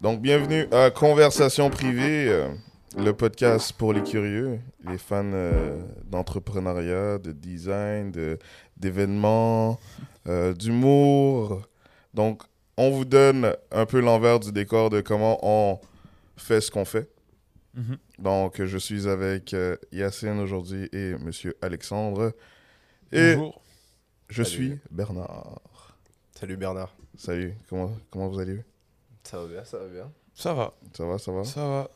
Donc, bienvenue à Conversation privée, euh, le podcast pour les curieux, les fans euh, d'entrepreneuriat, de design, de- d'événements, euh, d'humour. Donc, on vous donne un peu l'envers du décor de comment on fait ce qu'on fait. Mhm. Donc, je suis avec Yacine aujourd'hui et Monsieur Alexandre. Et Bonjour. je Salut. suis Bernard. Salut Bernard. Salut, comment, comment vous allez? Ça va bien, ça va bien. Ça va, Ça va, ça va ça va.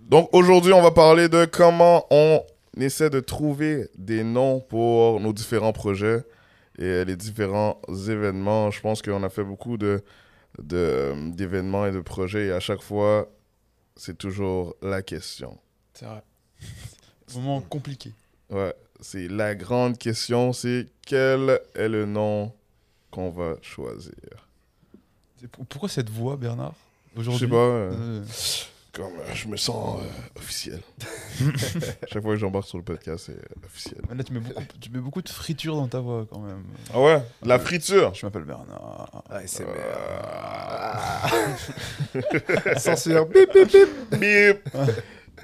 Donc aujourd'hui, on va parler de comment on essaie de trouver des noms pour nos différents projets et les différents événements. Je pense qu'on a fait beaucoup de de, d'événements et de projets et à chaque fois, c'est toujours la question. C'est vrai. Moment compliqué. Ouais, c'est la grande question, c'est quel est le nom qu'on va choisir? Pourquoi cette voix, Bernard Je Aujourd'hui sais pas, euh, comme euh, je me sens euh, officiel. chaque fois que j'embarque sur le podcast, c'est euh, officiel. Là, tu mets, beaucoup, tu mets beaucoup de friture dans ta voix quand même. Ah ouais, de la friture? Je m'appelle Bernard. Ah, c'est Euh, Censure. Bip, bip, bip. Bip.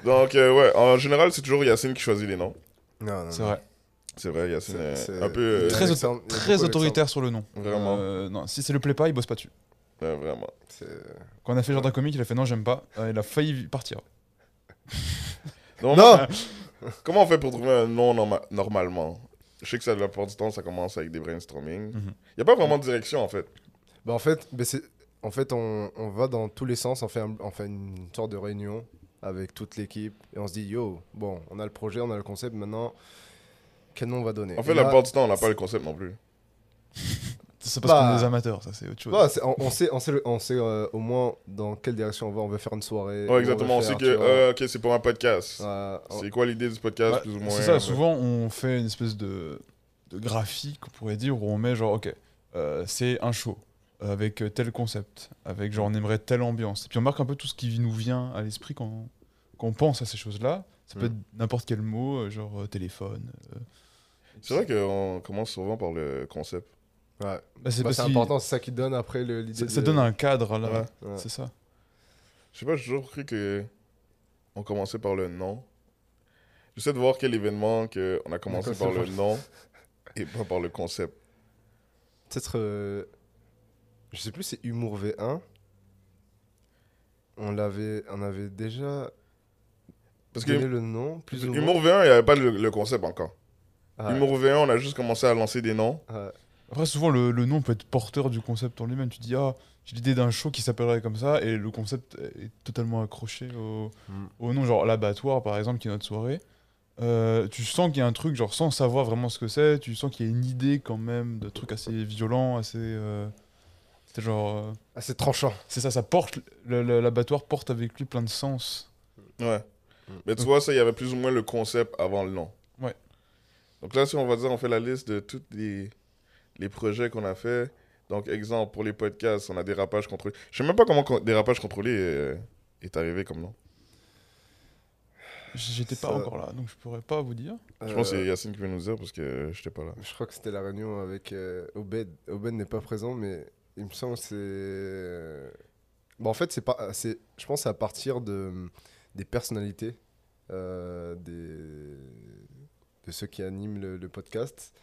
Donc, euh, ouais, en général, c'est toujours Yacine qui choisit les noms. Non, non, C'est non. vrai. C'est vrai, Yacine est, C'est- un peu. euh, Très, autoritaire sur le nom. Vraiment. Euh, non, si ça le plaît pas, il bosse pas dessus. Ouais, vraiment. C'est- Quand on a fait Jardin Comique, il a fait non, j'aime pas. Euh, il a failli partir. Non Comment on fait pour trouver un nom norma- normalement? Je sais que ça, la plupart du temps, ça commence avec des brainstorming. Il Mhm. n'y a pas vraiment de direction, en fait. Bah, en fait, bah, c'est- en fait on, on va dans tous les sens, on fait, un- on fait une sorte de réunion avec toute l'équipe et on se dit yo, bon, on a le projet, on a le concept, maintenant, quel nom on va donner? En fait, Et la plupart du temps, on n'a pas le concept non plus. C'est parce qu'on Bah. est des amateurs, ça c'est autre chose. Bah, on, on sait, on sait, le- on sait euh, au moins dans quelle direction on va. On veut faire une soirée. Ouais, exactement. On sait faire, que, euh, ok, c'est pour un podcast. on- C'est quoi l'idée du podcast, Bah, plus ou moins c'est ça, souvent on fait une espèce de, de graphique, on pourrait dire, où on met genre, ok, euh, c'est un show avec tel concept, avec genre on aimerait telle ambiance. Et puis on marque un peu tout ce qui nous vient à l'esprit quand, quand on pense à ces choses-là. Ça peut Mm. être n'importe quel mot, genre euh, téléphone. euh. C'est vrai qu'on commence souvent par le concept. Ouais. Bah, c'est Bah, important, c'est ça qui donne après le- l'idée. ça, donne un cadre là, Ouais. Ouais. c'est ça. Je sais pas, j'ai toujours cru que on commençait par le nom. J'essaie de voir quel événement que on a commencé par le nom et pas par le concept. Peut-être. euh, Je sais plus, c'est Humour V1. On l'avait, on avait déjà Parce que le nom, plus ou moins. Humour V1, il n'y avait pas le, le concept encore. Ah, Humour V1, on a juste commencé à lancer des noms. ouais. Après, souvent le, le nom peut être porteur du concept en lui-même. Tu dis, ah, j'ai l'idée d'un show qui s'appellerait comme ça, et le concept est totalement accroché au, Mm. au nom, genre l'abattoir par exemple, qui est notre soirée. Euh, tu sens qu'il y a un truc, genre sans savoir vraiment ce que c'est, tu sens qu'il y a une idée quand même de trucs assez violents, assez. euh, c'est genre. euh, c'est tranchant. c'est ça, ça porte. L'abattoir porte avec lui plein de sens. Ouais. Mm. Mais tu vois, ça, il y avait plus ou moins le concept avant le nom. Ouais. Donc là, si on va dire, on fait la liste de tous les, les projets qu'on a fait. Donc, exemple, pour les podcasts, on a Dérapage contrôlé. Je sais même pas comment Dérapage contrôlé euh, est arrivé comme nom. J'étais pas Ça- encore là, donc je pourrais pas vous dire. Je pense que Euh, c'est Yacine qui veut nous dire parce que j'étais pas là. Je crois que c'était la réunion avec euh, Obed. Obed n'est pas présent, mais il me semble que c'est. Bon, en fait, c'est pas. C'est. Je pense que c'est à partir de des personnalités euh, des de ceux qui animent le, le podcast.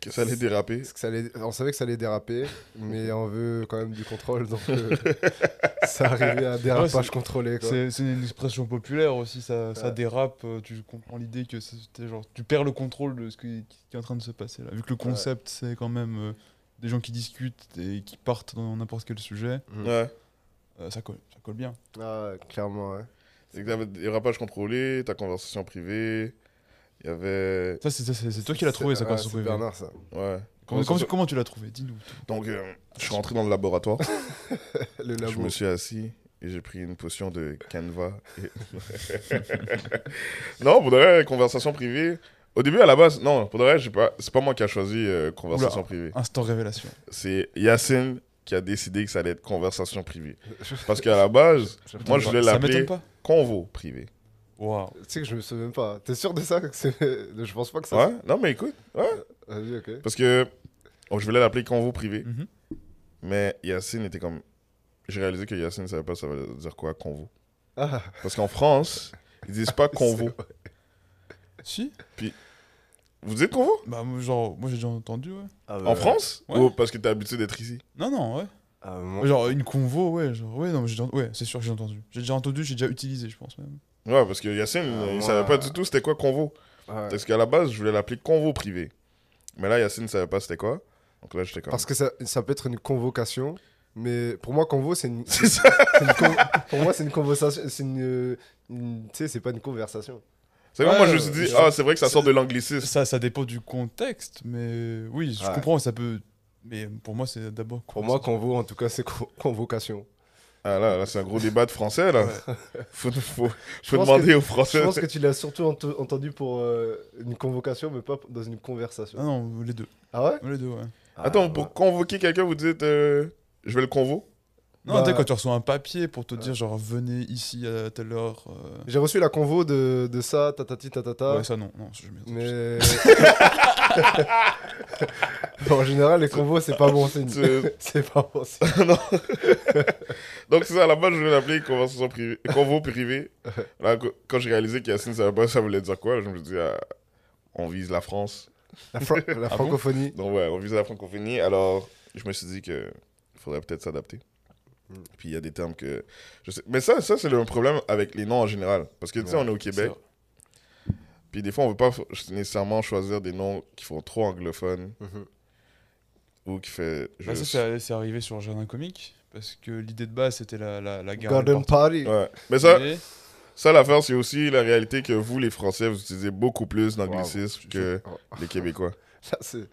Que ça allait déraper. Parce que ça allait- on savait que ça allait déraper, mais on veut quand même du contrôle, donc euh, ça arrivait à dérapage contrôlé. C'est une expression populaire aussi, ça, dérape, euh, tu comprends l'idée que c'était genre, tu perds le contrôle de ce qui, qui est en train de se passer là. Vu que le concept c'est quand même euh, des gens qui discutent et qui partent dans n'importe quel sujet, Mm. Ouais. euh, ça, colle, ça colle bien. Ah, clairement, ouais. C'est que t'avais Dérapage contrôlé, ta conversation privée. Il y avait. Ça, c'est- c'est c'est toi qui l'as trouvé, ça, ouais, conversation c'est. Bernard, ça. Ouais. Comment, Conversation- comment- comment tu l'as trouvé? Dis-nous. Donc, euh, je suis rentré dans le laboratoire. Le Je labo. me suis assis et j'ai pris une potion de canevas. et- non, pour de vrai, conversation privée. Au début, à la base, non, pour de vrai, j'ai pas, c'est pas moi qui a choisi euh, conversation Oula. privée. Instant révélation. C'est Yacine qui a décidé que ça allait être conversation privée. Parce qu'à la base, moi, je voulais l'appeler convo privé. Tu sais que je me souviens même pas. T'es sûr de ça Je pense pas que ça. Ouais, non, mais écoute, ouais. Vas-y, ok. Parce que oh, je voulais l'appeler convo privé. Mhm. Mais Yacine était comme. j'ai réalisé que Yacine ne savait pas ça veut dire quoi, convo. Ah, Parce qu'en France, ils disent pas convo. Si Vous dites convo? Bah, moi, genre, moi j'ai déjà entendu, ouais. ah, En France? Ouais. Ou parce que t'es habitué d'être ici? Non, non, ouais. ah, moi- Genre une convo, ouais. Genre, ouais, non, mais ouais, c'est sûr que j'ai entendu. J'ai déjà entendu, j'ai déjà utilisé, je pense même. Ouais, parce que Yacine, Ah, il moi- savait pas du tout c'était quoi convo. ouais. Parce qu'à la base, je voulais l'appeler convo privé. Mais là, Yacine ne savait pas c'était quoi. Donc là, j'étais comme. Parce que ça, ça peut être une convocation, mais pour moi, convo, c'est une. C'est ça. c'est une con- Pour moi, c'est une conversation. C'est une. une- Tu sais, c'est pas une conversation. C'est comme Ouais, moi, je me suis dit, je- ah, c'est vrai que ça sort de l'anglicisme. Ça, ça dépend du contexte, mais oui, je Ouais. comprends, ça peut. Mais pour moi, c'est d'abord. Pour moi, convo, en tout cas, c'est co- convocation. Ah là, là c'est un gros débat de français, là. Faut, faut, Je demander que- aux Je Français. pense que tu l'as surtout ent- entendu pour euh, une convocation, mais pas dans une conversation. Ah non, les deux. Ah ouais? Les deux, ouais. Attends, Ah, pour ouais. convoquer quelqu'un, vous dites, euh, je vais le convo? Non, Bah- tu sais, quand tu reçois un papier pour te dire, genre, venez ici à telle heure. euh, J'ai reçu la convo de, de ça, tatati tatata. Ouais, ça, non. non je mais. en général, les convos, c'est pas bon signe. C'est- pas bon signe. non. Donc c'est ça, à la base, je voulais l'appeler conversation privée, convo privé. Là, qu- quand j'ai réalisé qu'Yacine ne savait pas ça voulait dire quoi, je me suis dit, ah, on vise la France. La, bon francophonie. Donc ouais, on vise la francophonie. Alors, je me suis dit que faudrait peut-être s'adapter. Mm. Puis il y a des termes que... Je sais... Mais ça, ça c'est le problème avec les noms en général. Parce que tu sais, Ouais, on est au Québec. Puis des fois, on veut pas nécessairement choisir des noms qui font trop anglophones Mhm. ou qui fait... Bah, ça, c'est arrivé sur Jardin Comique, parce que l'idée de base, c'était la, la, la garde Garden Party. Ouais. Mais ça, Mais- ça l'affaire, c'est aussi la réalité que vous, les Français, vous utilisez beaucoup plus d'anglicisme Wow. que Oh, les Québécois. c'est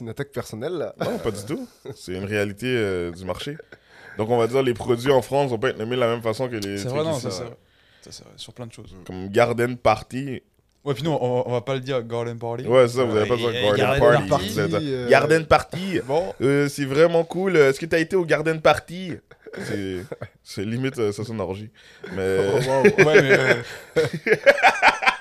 une attaque personnelle, là. Non, pas du tout. C'est une réalité euh, du marché. Donc, on va dire les produits en France vont pas être nommés de la même façon que les C'est vrai, non, ça c'est vrai. Ça, c'est vrai, sur plein de choses. Comme Garden Party. Ouais, puis nous, on, on va pas le dire Garden Party. Ouais, c'est ça, vous avez pas et- Garden Garden Party. Dire euh, Garden Party. Bon, Euh, c'est vraiment cool. Est-ce que t'as été au Garden Party? C'est- limite, euh, ça sonne orgie. Mais Oh, wow. ouais, mais euh,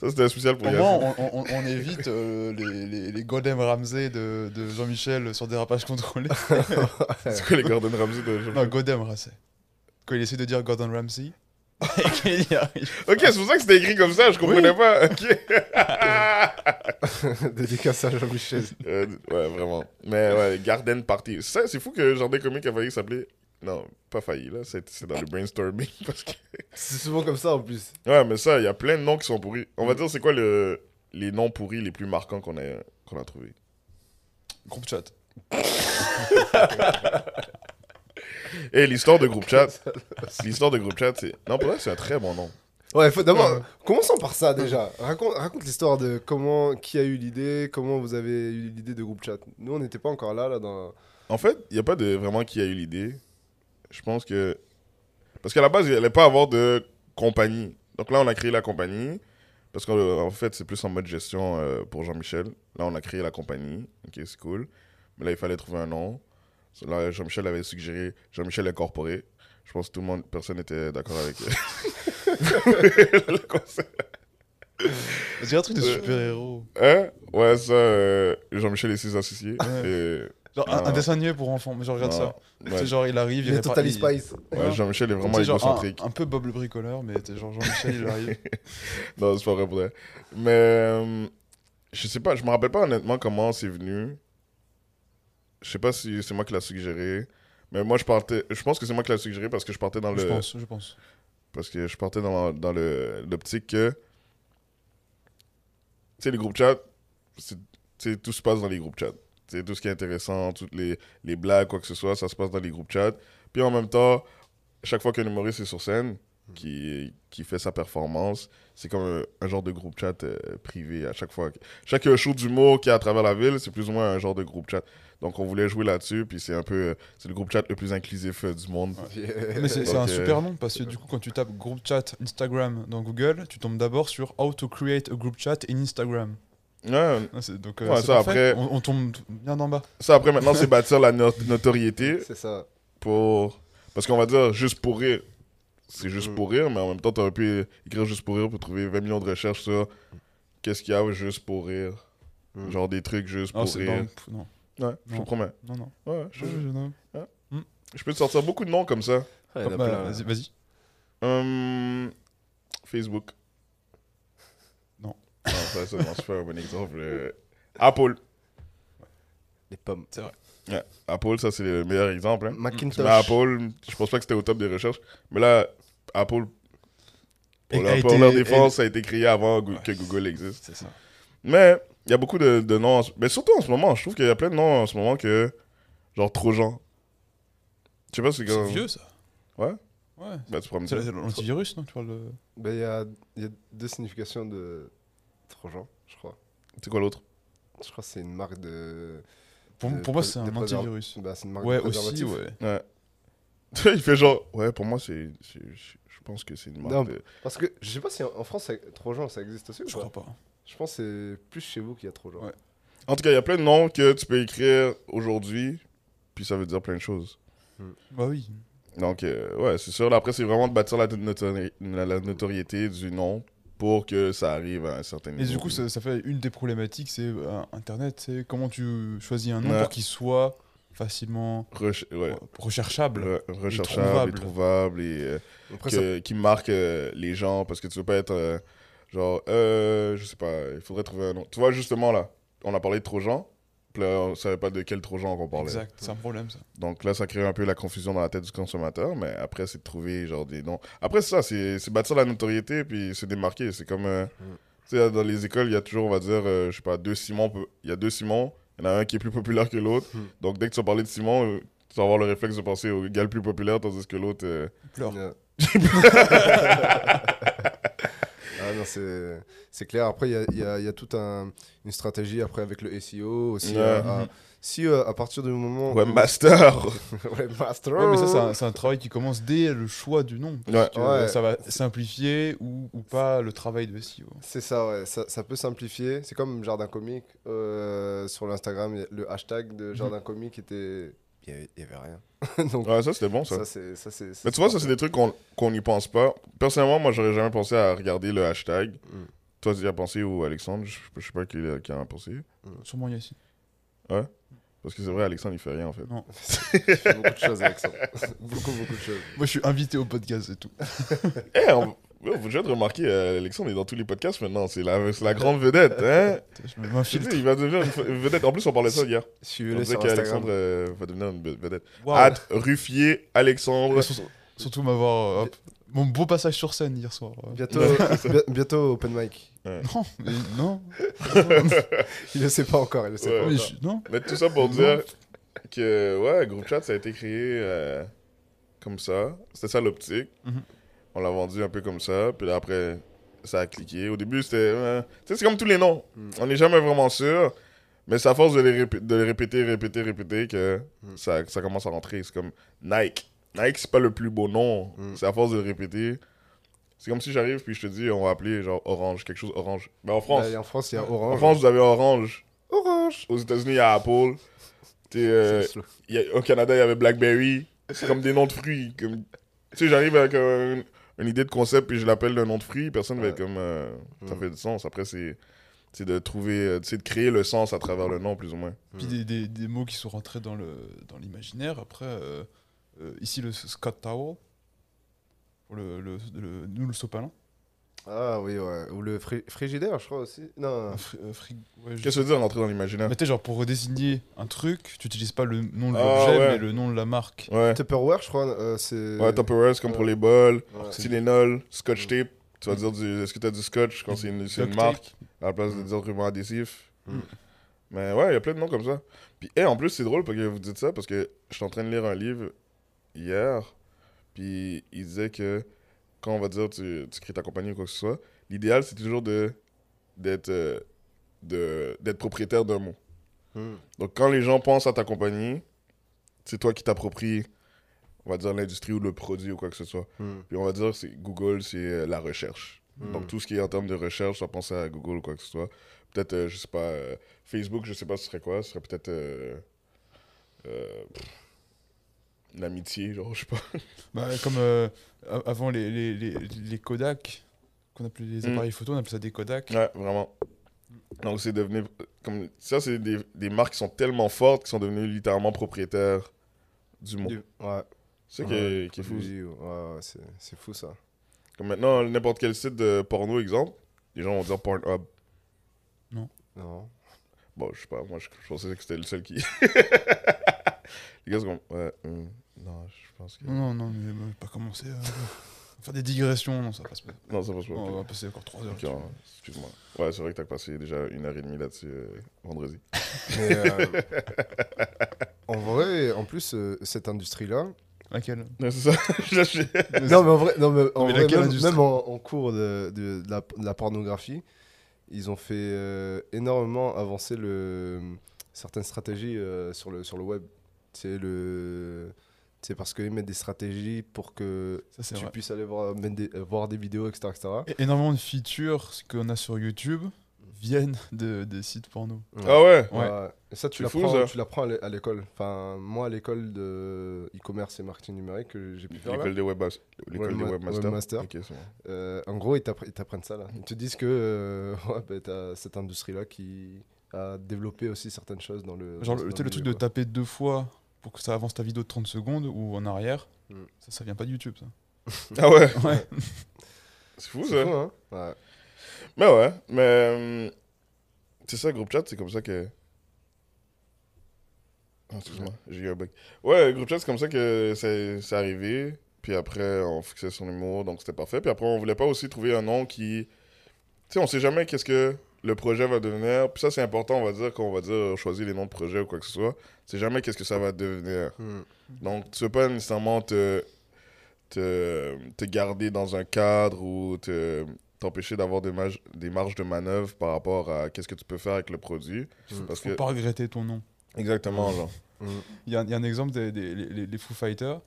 ça, c'était un spécial pour au Yacine. moins, on, on- on évite euh, les, les, les Gordon Ramsay de, de Jean-Michel sur dérapage contrôlé. C'est quoi les Gordon Ramsay de non, Gordon Ramsay. Quand il essaie de dire Gordon Ramsay, arrive. Ok, c'est pour ça que c'était écrit comme ça, je comprenais pas. Ok. Dédicace à Jean-Michel. Euh, ouais, vraiment. Mais ouais, Garden Party. Ça, c'est fou que Jardin Comique a failli s'appeler. Non, pas failli, là. C'est dans le brainstorming. Parce que... C'est souvent comme ça, en plus. Ouais, mais ça, il y a plein de noms qui sont pourris. On va dire, c'est quoi le... les noms pourris les plus marquants qu'on a, qu'on a trouvés? Groupe chat. Et l'histoire de groupe chat. l'histoire de groupe chat, c'est. Non, pour vrai, c'est un très bon nom. Ouais, faut d'abord, commençons par ça déjà. Raconte, raconte l'histoire de comment, qui a eu l'idée, comment vous avez eu l'idée de groupe chat. Nous, on n'était pas encore là, là, dans. En fait, il n'y a pas de vraiment qui a eu l'idée. Je pense que. Parce qu'à la base, il n'allait pas avoir de compagnie. Donc là, on a créé la compagnie. Parce qu'en fait, c'est plus en mode gestion euh, pour Jean-Michel. Là, on a créé la compagnie. Ok, c'est cool. Mais là, il fallait trouver un nom. Là, Jean-Michel avait suggéré Jean-Michel Incorporé. Je pense que tout le monde, personne n'était d'accord avec le concept. C'est un truc de super-héros. Hein? Ouais, ça, euh, Jean-Michel et ses associés. Ouais. Genre un, un dessin animé pour enfants, mais je regarde Non. ça. Ouais. C'est genre, il arrive, il Les répare- Totally il- Spice. Ouais, Jean-Michel est vraiment C'est genre égocentrique. un, un peu Bob le bricoleur, mais t'es genre Jean-Michel, il arrive. Non, c'est pas vrai pour vrai. Mais euh, je sais pas, je me rappelle pas honnêtement comment c'est venu. Je sais pas si c'est moi qui l'a suggéré. Mais moi, je partais. Je pense que c'est moi qui l'a suggéré parce que je partais dans le. Je pense, je pense. Parce que je partais dans, dans le- l'optique que. Tu sais, les groupes chat, c'est- tu sais, tout se passe dans les groupes chat. Tu sais, tout ce qui est intéressant, toutes les, les blagues, quoi que ce soit, ça se passe dans les groupes chat. Puis en même temps, chaque fois qu'un humoriste est sur scène, qui, qui fait sa performance, c'est comme un, un genre de groupe chat euh, privé à chaque fois. Chaque show d'humour qui est à travers la ville, c'est plus ou moins un genre de groupe chat. Donc on voulait jouer là-dessus, puis c'est un peu. euh, C'est le groupe chat le plus inclusif euh, du monde. Mais c'est un euh, super nom parce que du coup, quand tu tapes groupe chat Instagram dans Google, tu tombes d'abord sur How to create a group chat in Instagram. Ouais, Ah, Donc, euh, Ouais, ça, après- On, on tombe bien en bas. Ça, après, maintenant, c'est bâtir la no- notoriété C'est ça. pour. Parce qu'on va dire juste pour rire. C'est juste Mm. pour rire, mais en même temps, tu aurais pu écrire juste pour rire pour trouver 20 millions de recherches sur qu'est-ce qu'il y a juste pour rire. Mm. Genre des trucs juste Non, pour rire. non, pff, non, Ouais, je te Non. promets. non, non. Ouais, je Je- je- non. Je peux te sortir beaucoup de noms comme ça. Ah, Bah, vas-y, vas-y. Hum, Facebook. Non. Ça, ça, c'est pas un bon exemple. Euh, Apple. Les pommes. C'est vrai. Ouais, Apple, ça, c'est le meilleur exemple. hein. Macintosh. Mais Apple, je pense pas que c'était au top des recherches. Mais là, Apple, pour, Et- leur, a pour été- leur défense, ça a été créé avant Go- Ouais. que Google existe. C'est ça. Mais il y a beaucoup de, de noms. en ce- Mais surtout en ce moment, je trouve qu'il y a plein de noms en ce moment que. Genre Trojan. Je sais pas si c'est C'est comme. vieux, ça. Ouais. Ouais. Bah, tu pourras me C'est dire. l'antivirus, non Tu parles de... Bah, il y, a, il y a deux significations de Trojan, je crois. C'est quoi l'autre? Je crois que c'est une marque de. Pour, de pour moi, c'est un préserv- antivirus. Bah, c'est une marque Ouais, de aussi, ouais. Ouais. il fait genre. Ouais, pour moi, c'est. Je je pense que c'est une marque Non, de. Parce que je sais pas si en France, ça- Trojan, ça existe aussi ou Je pas crois pas. Je pense que c'est plus chez vous qu'il y a Trojan. Ouais. En tout cas, il y a plein de noms que tu peux écrire aujourd'hui, puis ça veut dire plein de choses. Bah oui. Donc, euh, ouais, c'est sûr. Là, Après, c'est vraiment de bâtir la, notori- la- la notoriété du nom pour que ça arrive à un certain niveau. Et du coup, ça, ça fait une des problématiques, c'est euh, Internet. C'est comment tu choisis un nom Ouais. pour qu'il soit facilement Reche- ouais. re- recherchable. Re- recherchable, et trouvable. trouvable, et euh, Après, ça- que- qui marque euh, les gens parce que tu veux pas être euh, genre, euh, je sais pas, il faudrait trouver un nom. Tu vois, justement là, on a parlé de Trojan, puis là, on savait pas de quel Trojan qu'on parlait. Exact, c'est un problème ça. Donc là, ça crée un peu la confusion dans la tête du consommateur, mais après, c'est de trouver genre des noms. Après, c'est ça, c'est c'est bâtir la notoriété puis se démarquer. C'est comme, euh, tu sais, dans les écoles, il y a toujours, on va dire, euh, je sais pas, deux Simons. Il y a deux Simons, il y en a un qui est plus populaire que l'autre. Hmm. Donc dès que tu vas parler de Simon, euh, tu vas avoir le réflexe de penser au gars le plus populaire, tandis que l'autre. euh, Pleure. Yeah. ah c'est c'est clair. Après, il y a, il y a- y a toute un, une stratégie après avec le SEO aussi. Ouais. à- à- si euh, à partir du moment. Ouais, où- master ouais, master. Ouais, mais ça, c'est un, travail qui commence dès le choix du nom. Ouais. Parce que Ouais. Ça va simplifier ou, ou pas le travail de SEO. C'est ça, ouais. Ça, ça peut simplifier. C'est comme Jardin Comique. euh, sur l'Instagram, le hashtag de Jardin Comique était. Il y avait, il y avait rien. Donc, Ouais, ça c'était bon ça. ça, c'est. ça, c'est- Mais tu vois, ça c'est des trucs qu'on qu'on n'y pense pas. Personnellement, moi j'aurais jamais pensé à regarder le hashtag. Mm. Toi, tu y as pensé ou Alexandre? Je je sais pas qui, qui en a pensé. Sûrement Yacine. Parce que c'est vrai, Alexandre il fait rien en fait. Non. Il fait beaucoup de choses ça. beaucoup, beaucoup de choses. Moi, je suis invité au podcast et tout. Eh, on... ouais, vous avez remarqué, euh, Alexandre est dans tous les podcasts maintenant. C'est la, c'est la grande vedette. Hein Je me sais, il va devenir une vedette. En plus, on parlait de ça hier. On Suivez-le disait sur qu'Alexandre euh, va devenir une vedette. Ad Ruffier, Alexandre. Surtout, surtout m'avoir. euh, hop, mon beau passage sur scène hier soir. Bientôt, bi- bientôt open mic. Non, mais non. Il le sait pas encore. Il le sait Ouais. pas Mais encore. je- non. Mais tout ça pour dire que, ouais, Group Chat, ça a été créé euh, comme ça. C'était ça l'optique. Mhm. On l'a vendu un peu comme ça. Puis là, après, ça a cliqué. Au début, c'était. euh, tu sais, c'est comme tous les noms. Mm. On n'est jamais vraiment sûr. Mais c'est à force de les, de les répéter, répéter, répéter que Mm. ça, ça commence à rentrer. C'est comme Nike. Nike, c'est pas le plus beau nom. Mm. C'est à force de le répéter. C'est comme si j'arrive puis je te dis, on va appeler genre Orange, quelque chose Orange. Mais en France, Bah, et en France, il y a en Orange. France, vous avez Orange. Orange. Aux États-Unis, il y a Apple. Euh, y a- au Canada, il y avait Blackberry. C'est comme des noms de fruits. Comme... Tu sais, j'arrive avec un- une idée de concept puis je l'appelle d'un nom de fruit. Personne va Ouais. être comme. euh, ça Mm. fait du sens. Après, c'est, c'est de trouver. euh, C'est de créer le sens à travers le nom, plus ou moins. Puis Mm. des, des, des mots qui sont rentrés dans, le, dans l'imaginaire. Après, euh, euh, ici le Scott Towel. Pour le, le, le- nous, le sopalin. Ah oui, ouais. Ou le fri- frigidaire, je crois aussi. Non. Un fri- euh, frig- ouais, je- Qu'est-ce que ça veut dire rentrer dans l'imaginaire Mais tu sais, genre pour désigner un truc, tu utilises pas le nom de Ah, l'objet, ouais. mais le nom de la marque. Ouais. Tupperware, je crois, euh, c'est. Ouais, Tupperware, c'est comme pour Ouais. les bols. Ouais. Tylenol, Scotch tape. Tu vas dire, du... est-ce que tu as du scotch? Quand c'est une, c'est une Duct marque à la place de Mm. dire ruban adhésif Mm. Mais ouais, il y a plein de noms comme ça. Puis, et en plus, c'est drôle parce que vous dites ça parce que je suis en train de lire un livre hier. Puis, il disait que quand on va dire tu, tu crées ta compagnie ou quoi que ce soit, l'idéal c'est toujours de d'être euh, d'être propriétaire d'un mot. Hmm. Donc, quand les gens pensent à ta compagnie, c'est toi qui t'appropries, on va dire, l'industrie ou le produit ou quoi que ce soit. Hmm. Puis on va dire c'est Google, c'est euh, la recherche. Hmm. Donc tout ce qui est en termes de recherche, ça pense à Google ou quoi que ce soit. Peut-être, euh, je sais pas, euh, Facebook, je sais pas ce serait quoi. Ce serait peut-être euh, l'amitié, genre, je sais pas. Bah, comme euh, avant les, les, les, les Kodak, qu'on appelait les Mm. appareils photo, on appelait ça des Kodak. Ouais, vraiment. Donc c'est devenu... Comme, ça, c'est des, des marques qui sont tellement fortes qui sont devenues littéralement propriétaires. Du- Ouais. C'est ça qui Ouais. est, qui est fou. Ouais, c'est c'est fou ça. Comme maintenant, n'importe quel site de porno, exemple, les gens vont dire Pornhub. Non. Bon, je sais pas, moi je, je pensais que c'était le seul qui. les gars sont comme, ouais, hum, non, je pense que. Non, non, non, mais pas commencer à faire des digressions, non, ça passe pas. Non, ça passe pas. On va passer encore 3 heures. Hein, excuse-moi. Ouais, c'est vrai que t'as passé déjà une heure et demie là-dessus euh, vendredi. Mais, euh, en vrai, en plus, euh, cette industrie-là. Laquelle? Ouais, c'est ça. Je lâche- Non, mais en vrai, non, mais en Mais vrai, même, industrie? même en, en cours de, de- de la, de la pornographie, ils ont fait euh, énormément avancer le, certaines stratégies euh, sur, le, sur le web. C'est le. C'est parce qu'ils mettent des stratégies pour que Ça, tu vrai. puisses aller voir, mettre des, euh, voir des vidéos, etc. etc. Et énormément de features qu'on a sur YouTube viennent de, des sites porno. Ah ouais Ouais. Ouais. Et ça, tu l'apprends tu à l'é- à l'école. Enfin, moi, à l'école de e-commerce et marketing numérique que j'ai pu faire là, L'école des webmasters. L'école des Webma- webmasters. euh, en gros, ils t'appre- ils t'apprennent ça là. Ils te disent que euh, ouais, bah, t'as cette industrie-là qui a développé aussi certaines choses dans le. Genre, dans le, tu sais, le truc de taper deux fois pour que ça avance ta vidéo de 30 secondes ou en arrière, Mm. ça, ça vient pas de YouTube, ça. Ah ouais Ouais. C'est fou ça. fou, hein Ouais. Mais ouais, mais. hum, C'est ça, groupe chat, c'est comme ça que. Ah, excuse-moi, j'ai eu un bug. Ouais, groupe chat, c'est comme ça que c'est c'est arrivé. Puis après, on fixait son humour, donc c'était parfait. Puis après, on voulait pas aussi trouver un nom qui. Tu sais, on sait jamais qu'est-ce que le projet va devenir. Puis ça, c'est important, on va dire, quand on va dire choisir les noms de projet ou quoi que ce soit. C'est jamais qu'est-ce que ça va devenir. Hmm. Donc, tu veux pas nécessairement te, te, te garder dans un cadre ou te t'empêcher d'avoir des, marges- des marges de manœuvre par rapport à qu'est-ce que tu peux faire avec le produit. Mm. Parce Faut que... pas regretter ton nom. Exactement, genre. Hmm. Il y, a il y a un exemple des, des- les, les Foo Fighters.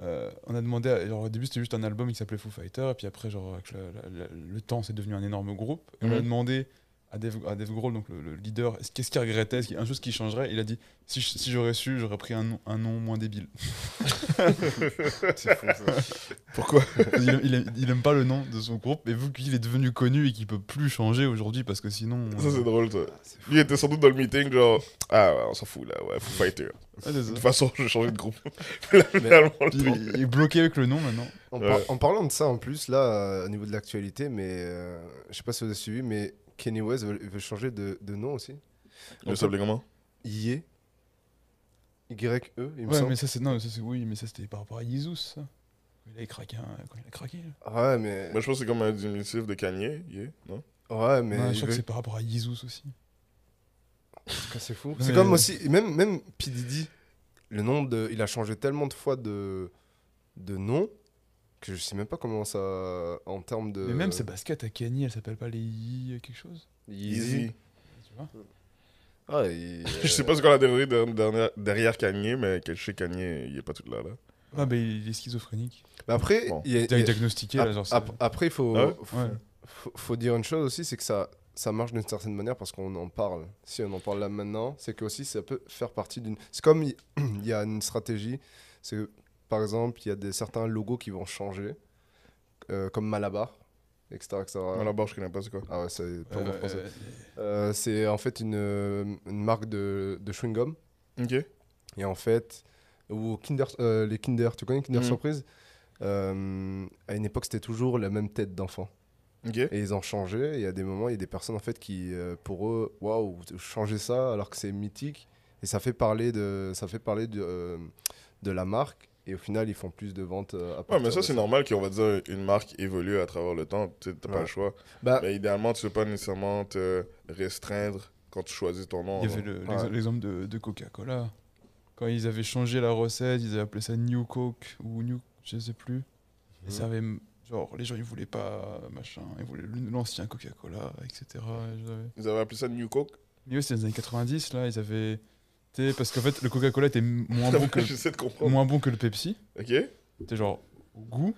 Euh, on a demandé, à- genre, au début c'était juste un album qui s'appelait Foo Fighters, et puis après, genre, avec le, le temps, c'est devenu un énorme groupe. Et on a Mhm. demandé à Dave, à Dave Grohl, donc le, le leader, est-ce- qu'est-ce qu'il regrettait, est-ce qu'il y a un chose qui changerait? Il a dit si, si j'aurais su, j'aurais pris un nom, un nom moins débile. C'est fou ça. Pourquoi? Il, aime- il aime, il aime pas le nom de son groupe, mais vu qu'il est devenu connu et qu'il peut plus changer aujourd'hui, parce que sinon. Ça, euh, c'est drôle, ça. Ah, il était sans doute dans le meeting, genre, ah, ouais, on s'en fout, là, ouais, Foo Fighter. ouais, c'est De toute façon, je vais changer de groupe. Il est bloqué avec le nom maintenant. En, Ouais. par- en parlant de ça, en plus, là, euh, au niveau de l'actualité, mais euh, je sais pas si vous avez suivi, mais Kenny West veut, veut changer de, de nom aussi. Il s'appelait comment Yé. Y-E, il me Ouais, semble. mais ça c'est non, ça c'est oui, mais ça c'était par rapport à. Ça. Quand il a craqué, un- quand il a craqué. là. Ouais, mais. Moi, je pense que c'est comme un diminutif de Kanye, yeah, non? Ouais, mais. Ouais, je crois que c'est par rapport à Jesus aussi. C'est fou. Mais- C'est comme aussi. Même, même P. Diddy, le nom de. Il a changé tellement de fois de, de nom que je sais même pas comment ça. En termes de. Mais même ses baskets à Kenny, elle s'appelle pas les Yi quelque chose. Yeezy. Tu vois il- Je sais pas ce qu'on a théorie derrière, derrière Kanye, mais chez Kanye, il est pas tout là, là. Ah bah il est schizophrénique. Mais après, Bon. il y a- Il y a- diagnostiqué ap- là, genre. ap- après, il faut, Ah ouais? faut, Ouais. faut- faut dire une chose aussi, c'est que ça, ça marche d'une certaine manière parce qu'on en parle. Si on en parle là maintenant, c'est que aussi ça peut faire partie d'une. C'est comme il il y a une stratégie. C'est que, par exemple, il y a des certains logos qui vont changer, euh, comme Malabar, etc. barre, je connais pas, c'est quoi? Ah ouais, c'est pas Euh, bon français. euh, Euh, c'est en fait une, une marque de, de chewing-gum. Ok. Et en fait, ou Kinder, euh, les Kinder, tu connais Kinder Mhm. Surprise? Euh, À une époque, c'était toujours la même tête d'enfant. Ok. Et ils ont changé. et Il y a des moments, il y a des personnes en fait qui, euh, pour eux, waouh, changer ça alors que c'est mythique. Et ça fait parler de, ça fait parler de, euh, de la marque. Et au final, ils font plus de ventes. euh, à Ouais, mais ça, c'est normal qu'on va dire une marque évolue à travers le temps. Tu t'as pas le choix. Bah, Mais idéalement, tu veux pas nécessairement te restreindre quand tu choisis ton nom. Il y avait le- Ouais. l'exemple- de, de Coca-Cola. Quand ils avaient changé la recette, ils avaient appelé ça New Coke ou New, je sais plus. Et Mhm. ça avait, genre, les gens ils voulaient pas machin, ils voulaient l'ancien Coca-Cola, etc. Ils avaient appelé ça New Coke? Mais eux, c'était les années 90, là, ils avaient. Parce qu'en fait, le Coca-Cola était moins bon que, moins bon le Pepsi. Ok. C'était genre goût.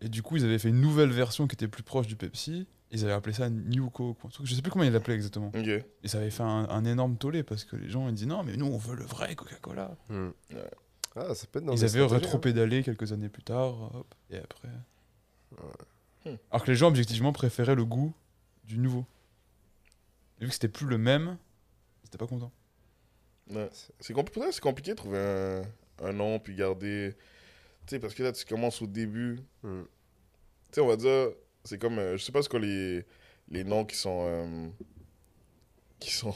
Et du coup, ils avaient fait une nouvelle version qui était plus proche du Pepsi. Ils avaient appelé ça New Coke. Je sais plus comment ils l'appelaient exactement. Ok. Et ça avait fait un, un énorme tollé parce que les gens ils disaient non, mais nous on veut le vrai Coca-Cola. hmm. Ouais. Ah, ça peut être dans Ils avaient rétro-pédalé quelques années plus tard. hop, et après. Hmm. Alors que les gens objectivement préféraient le goût du nouveau. Et vu que c'était plus le même, ils étaient pas contents. Ouais. C'est compli- compliqué de trouver un, un nom, puis garder. Tu sais, parce que là, tu commences au début. Mm. Tu sais, on va dire, c'est comme. euh, je sais pas ce que les, les noms qui sont. euh, qui sont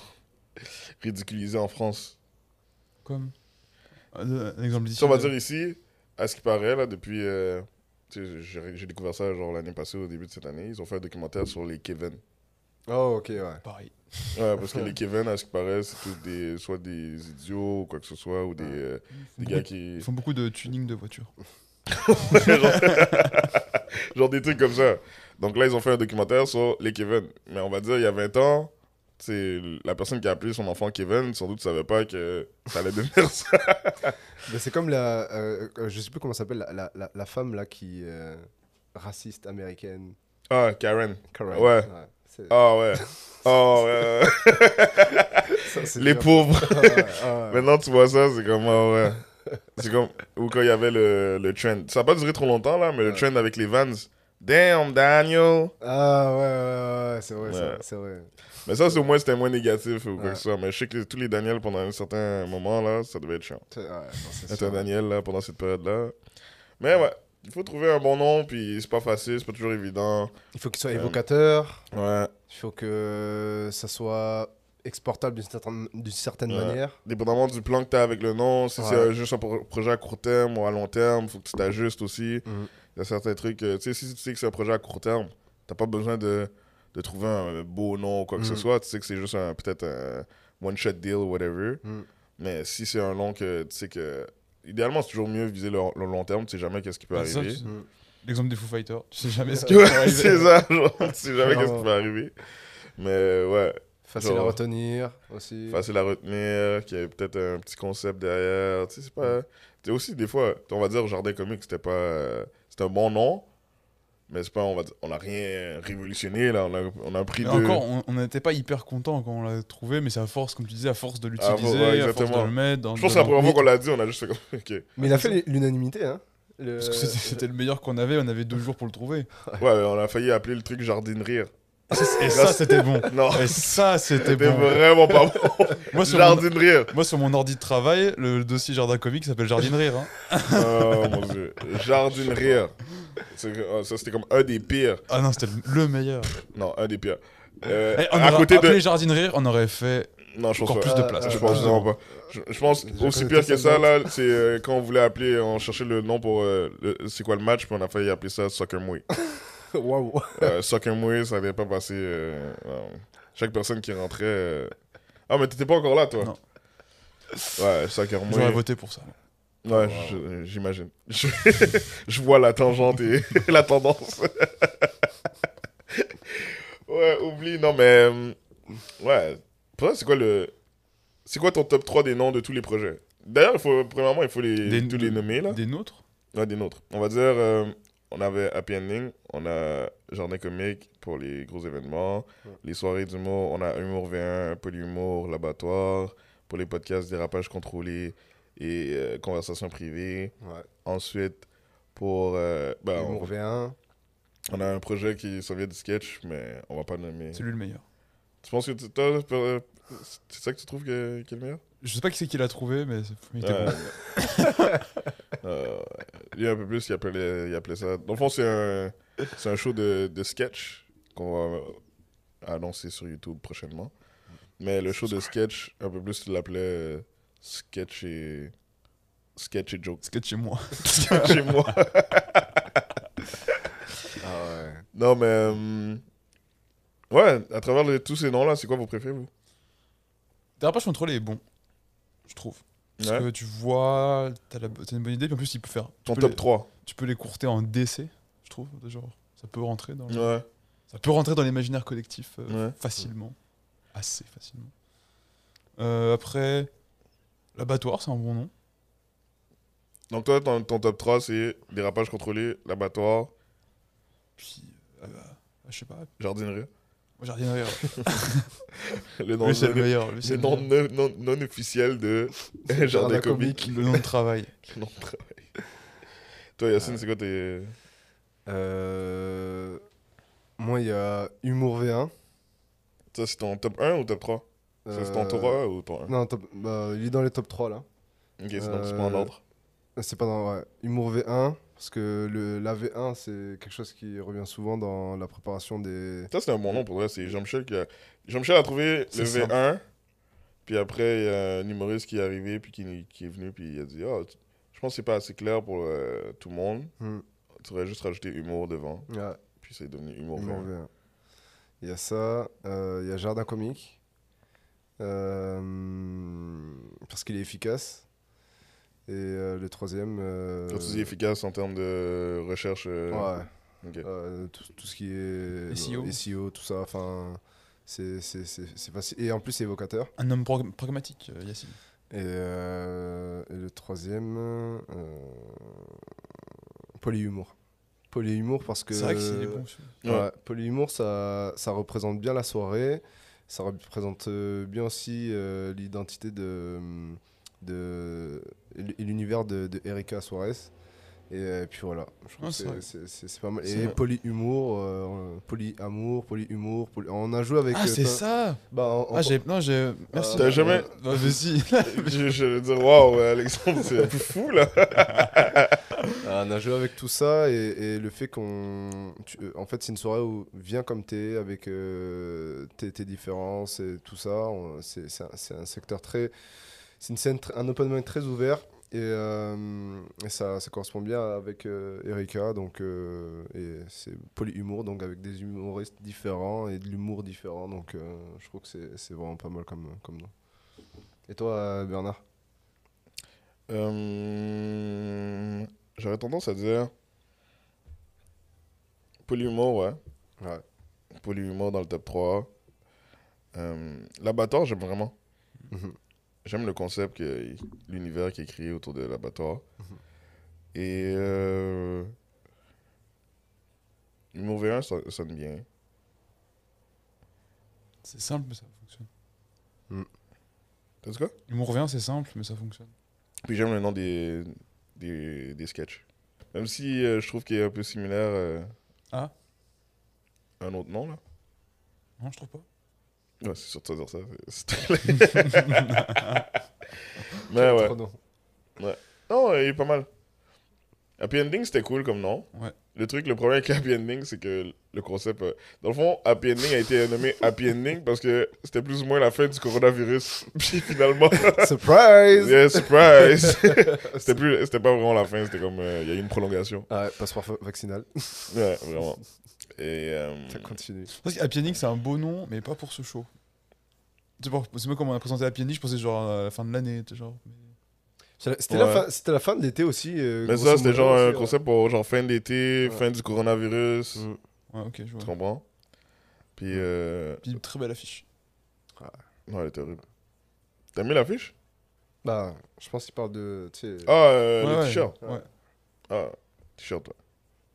ridiculisés en France. Comme un un exemple d'ici. on va dire ici, à ce qui paraît, là, depuis. euh, tu sais, j'ai j'ai découvert ça genre l'année passée, au début de cette année. Ils ont fait un documentaire sur les Kevin. Oh, ok, ouais. Pareil. Ouais, parce que les Kevin, à ce qui paraît, c'est tous des, soit des idiots ou quoi que ce soit, ou des, euh, Ils des font, gars beaucoup, qui. ils font beaucoup de tuning de voitures. genre, genre des trucs comme ça. Donc là, ils ont fait un documentaire sur les Kevin. Mais on va dire, il y a 20 ans, c'est la personne qui a appelé son enfant Kevin, sans doute savait pas que ça allait devenir ça. Mais c'est comme la. euh, euh, je sais plus comment ça s'appelle, la, la, la, la femme là qui. euh, raciste américaine. Ah, Karen. Karen. Ouais. Ah ouais. Oh ouais. ça, les pauvres. Ah ouais, ah ouais. Maintenant, tu vois ça, c'est comme, ah ouais. C'est comme, ou quand il y avait le, le trend. Ça n'a pas duré trop longtemps, là, mais le trend avec les Vans. Damn, Daniel. Ah ouais, ouais, ouais, c'est vrai, ça, c'est vrai. Mais ça, c'est au moins, c'était moins négatif ou quoi que ce soit. Mais je sais que tous les Daniel, pendant un certain moment, là, ça devait être chiant. Ouais, c'est Daniel, là, pendant cette période-là. Mais ouais, il faut trouver un bon nom, puis c'est pas facile, c'est pas toujours évident. Il faut qu'il soit Euh, évocateur, Ouais. il faut que ça soit exportable d'une certaine, certaine Ouais. manière. Dépendamment du plan que tu as avec le nom, si c'est Ouais. euh, juste un pro- projet à court terme ou à long terme, faut que tu t'ajustes aussi. Mhm. Il y a certains trucs, euh, tu sais, si tu sais que c'est un projet à court terme, t'as pas besoin de, de trouver un beau nom ou quoi que ce Mhm. soit. Tu sais que c'est juste peut-être un one-shot deal ou whatever. Mhm. Mais si c'est un long que tu sais que. Idéalement, c'est toujours mieux viser le, le long terme, tu sais jamais qu'est-ce qui peut c'est ça, arriver. Mhm. L'exemple des Foo Fighters. Tu sais jamais ce qui va arriver. c'est ça, genre, tu sais jamais qu'est-ce qui peut arriver. Mais ouais, Facile à retenir aussi. facile à retenir, qu'il y ait peut-être un petit concept derrière. Tu sais, c'est pas. Tu sais, aussi, des fois, on va dire Jardin Comique, c'était pas. euh, C'était un bon nom, mais c'est pas. On va dire, on a rien révolutionné, là. On a, on a pris deux. encore, on- n'était pas hyper content quand on l'a trouvé, mais c'est à force, comme tu disais, à force de ouais, l'utiliser, ouais, à force de exactement. le mettre. Dans, Je pense que c'est la première fois qu'on l'a dit, on a juste fait comme. Ok. Mais il a fait l'unanimité, hein. Le- Parce que c'était- c'était le meilleur qu'on avait, on avait deux jours pour le trouver. Ouais, on a failli appeler le truc Jardin de rire. Et ça, c'était bon. Non, Et ça, c'était c'était bon. vraiment pas bon. Moi sur, mon, Jardin de rire. moi, sur mon ordi de travail, le dossier Jardin Comique s'appelle Jardin de Rire. hein. Oh mon dieu. Jardin de rire. Oh, Ça, c'était comme un des pires. Ah non, c'était le meilleur. Non, un des pires. Euh, Et on à aurait côté appelé de. Jardin de Rire, on aurait fait Non, je pense encore pas. plus de place. Ah, Je ah, pense ah, vraiment ah. pas. Je, je pense Je aussi pire que ça là, c'est euh, quand on voulait appeler, on cherchait le nom pour euh, le- c'est quoi le match, puis on a failli appeler ça Soccer Mouille. Waouh. Euh, Soccer Mouille, ça n'avait pas passé. euh. Chaque personne qui rentrait. euh, Ah, mais t'étais pas encore là, toi? Non. Ouais, Soccer J'aurais Mouille. voté pour ça. Ouais, Wow. j'imagine. Je, je vois la tangente et la tendance. ouais, oublie. Non, mais. euh, Ouais. Pour c'est quoi le. C'est quoi ton top 3 des noms de tous les projets? D'ailleurs, il faut, premièrement, il faut les, Des- tous les nommer, là. Des nôtres? Ouais, des nôtres. On va dire, euh, on avait Happy Ending, on a Jardin Comique pour les gros événements, Ouais. les soirées d'humour, on a Humour V1, Polyhumour, L'abattoir, pour les podcasts Dérapage contrôlé et euh, Conversation privée. Ouais. Ensuite, pour... euh, ben, on, Humour V1. on a un projet qui s'en vient du sketch, mais on va pas le nommer. C'est lui le meilleur. Tu penses que tu- toi, euh, c'est ça que tu trouves que, qui est le meilleur? Je sais pas qui c'est qui l'a trouvé, mais c'est- il était Ouais. bon. Euh, il y a un peu plus, il appelait, il appelait ça. Dans le fond, c'est un, c'est un show de, de sketch qu'on va annoncer sur YouTube prochainement. Mais le show de sketch, un peu plus, il l'appelait euh, sketch et. Sketch et joke. Sketch chez moi. Sketch et moi. Ah ouais. Non, mais. euh, ouais, à travers les- tous ces noms-là, c'est quoi vos préférés, vous? Dérapage contrôlé est bon, je trouve. Parce Ouais. que tu vois, t'as la- une bonne idée, puis en plus, il peut faire. Ton top les- 3. Tu peux les courter en DC, je trouve. Genre, ça peut rentrer dans. le- Ouais. Ça peut rentrer dans l'imaginaire collectif euh, Ouais. facilement. Assez facilement. Euh, après, l'abattoir, c'est un bon nom. Donc, toi, ton, ton top 3, c'est dérapage contrôlé, l'abattoir, Puis, euh, je sais pas, jardinerie. rire. Le nom Lui, c'est non- le meilleur. lui, c'est le le nom meilleur. non, non, non officiel de Jardin Jardin Comique. Le nom de travail. Le nom de travail. Toi, Yacine, c'est quoi tes. Euh, Moi, il y a Humour V1. Ça, c'est ton top 1 ou top 3 Ça, C'est ton Euh, top 1 ou ton 1 Non, top- bah, il est dans les top 3 là. Ok, sinon, c'est pas en Euh, ordre. C'est pas dans ouais, Humour V1, parce que le, la V1, c'est quelque chose qui revient souvent dans la préparation des. Ça, c'est un bon nom pour vrai. C'est Jean-Michel qui a... Jean-Michel a trouvé C'est le simple. V1. Puis après, il y a un humoriste qui est arrivé, puis qui, qui est venu, puis il a dit tu- Je pense que c'est pas assez clair pour euh, tout le monde. Hmm, Tu aurais juste rajouté humour devant. ouais, Puis c'est devenu humour. Humour V1. V1. Il y a ça, euh, il y a Jardin Comique, parce qu'il est efficace. Et euh, le troisième. euh, Quand tu dis efficace en termes de recherche. euh, Ouais. Euh, tout, tout ce qui est SEO. euh, SEO, tout ça, enfin, c'est c'est- c'est- c'est facile. Et en plus, c'est évocateur. Un homme pragmatique, euh, Yacine. Et, euh, et le troisième, euh, polyhumour. Polyhumour parce que. C'est vrai que c'est les bons. Ouais. Ouais, polyhumour, ça, ça représente bien la soirée. Ça représente euh, bien aussi euh, l'identité de, de et l'univers de, de Erika Suarez. Et, euh, puis voilà, je trouve Ah, que c'est pas mal. Et polyhumour, euh, polyamour, polyhumour. Poly... On a joué avec. Ah, euh, c'est ça Bah, on- Ah, j'ai. Non, j'ai. Merci. T'as jamais- Bah, mais si. je, je dire, waouh, Alexandre, c'est un peu fou là. On a joué avec tout ça et, le fait qu'on. euh, En fait, c'est une soirée où viens comme t'es, avec euh, tes, différences et tout ça. C'est un, un secteur très. C'est une scène, un open mic très ouvert et, euh, ça, correspond bien avec Erika. Donc, et c'est polyhumour, donc avec des humoristes différents et de l'humour différent. Donc, je trouve que c'est vraiment pas mal comme, comme nom. Et toi, Bernard? J'aurais tendance à dire. Polyhumour, ouais. Ouais. Polyhumour dans le top 3. Euh, L'abattoir, j'aime vraiment. J'aime le concept, que, l'univers qui est créé autour de l'abattoir. Et. Euh, Humour V1 ça ça sonne bien. C'est simple, mais ça fonctionne. T'as dit quoi? L'humour revient, c'est simple, mais ça fonctionne. Puis j'aime le nom des, des, des sketchs. Même si euh, je trouve qu'il est un peu similaire euh, Ah à un autre nom, là. Non, je trouve pas. Ouais, c'est sûr de dire ça. c'est- Mais ouais. Trop. Non, il est pas mal. Happy Ending, c'était cool comme nom. Ouais. Le truc, le problème avec Happy Ending, c'est que le concept. euh, dans le fond, Happy Ending a été nommé Happy Ending parce que c'était plus ou moins la fin du coronavirus. Puis finalement. Surprise! yeah, surprise! c'était plus- c'était pas vraiment la fin, c'était comme. euh, Il y a eu une prolongation. Ah ouais, passeport vaccinal. Ouais, vraiment. Et. euh, Ça continue. Parce que Happy Ending, c'est un beau nom, mais pas pour ce show. C'est moi, quand on a présenté Happy Ending, je pensais genre à la fin de l'année, tu sais, genre. mais- C'était la, Ouais. fin- c'était la fin de l'été aussi. euh, Mais ça, c'était genre un aussi, concept pour genre fin de l'été, Ouais. fin du coronavirus. Mm. Ouais, ok, je Tu vois. comprends? Puis. Euh... Puis une très belle affiche. Non, elle est horrible. T'as mis l'affiche? Bah, je pense qu'il parle de. Tu sais. Ah, euh, Ouais, le ouais, t-shirt. Ouais. Ah, t-shirt, ouais.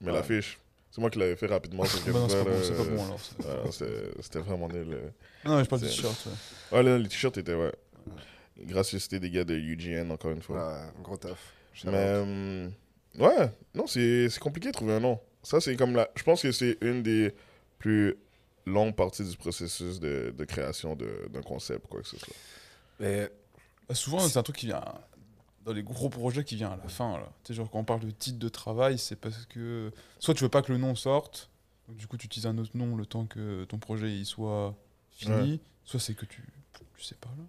Mais Ouais. l'affiche, c'est moi qui l'avais fait rapidement sur Bah non, c'est pas bon, c'est pas là, bon alors. c'est- euh, c'est- C'était vraiment nul. euh. Non, je parle du C'est- t-shirt. ouais. Ouais, là, les t-shirts étaient, ouais. Gracieuseté des gars de UGN, encore une fois. Ouais, gros taf. Mais, euh, ouais, non, c'est c'est compliqué de trouver un nom. Ça, c'est comme la. Je pense que c'est une des plus longues parties du processus de, de création de- d'un concept, quoi que ce soit. Mais Bah, souvent, c'est un truc qui vient dans les gros projets qui vient à la fin. Là. Tu sais, genre quand on parle de titre de travail, c'est parce que soit tu veux pas que le nom sorte, donc du coup tu utilises un autre nom le temps que ton projet il soit fini, soit c'est que tu, tu sais pas là.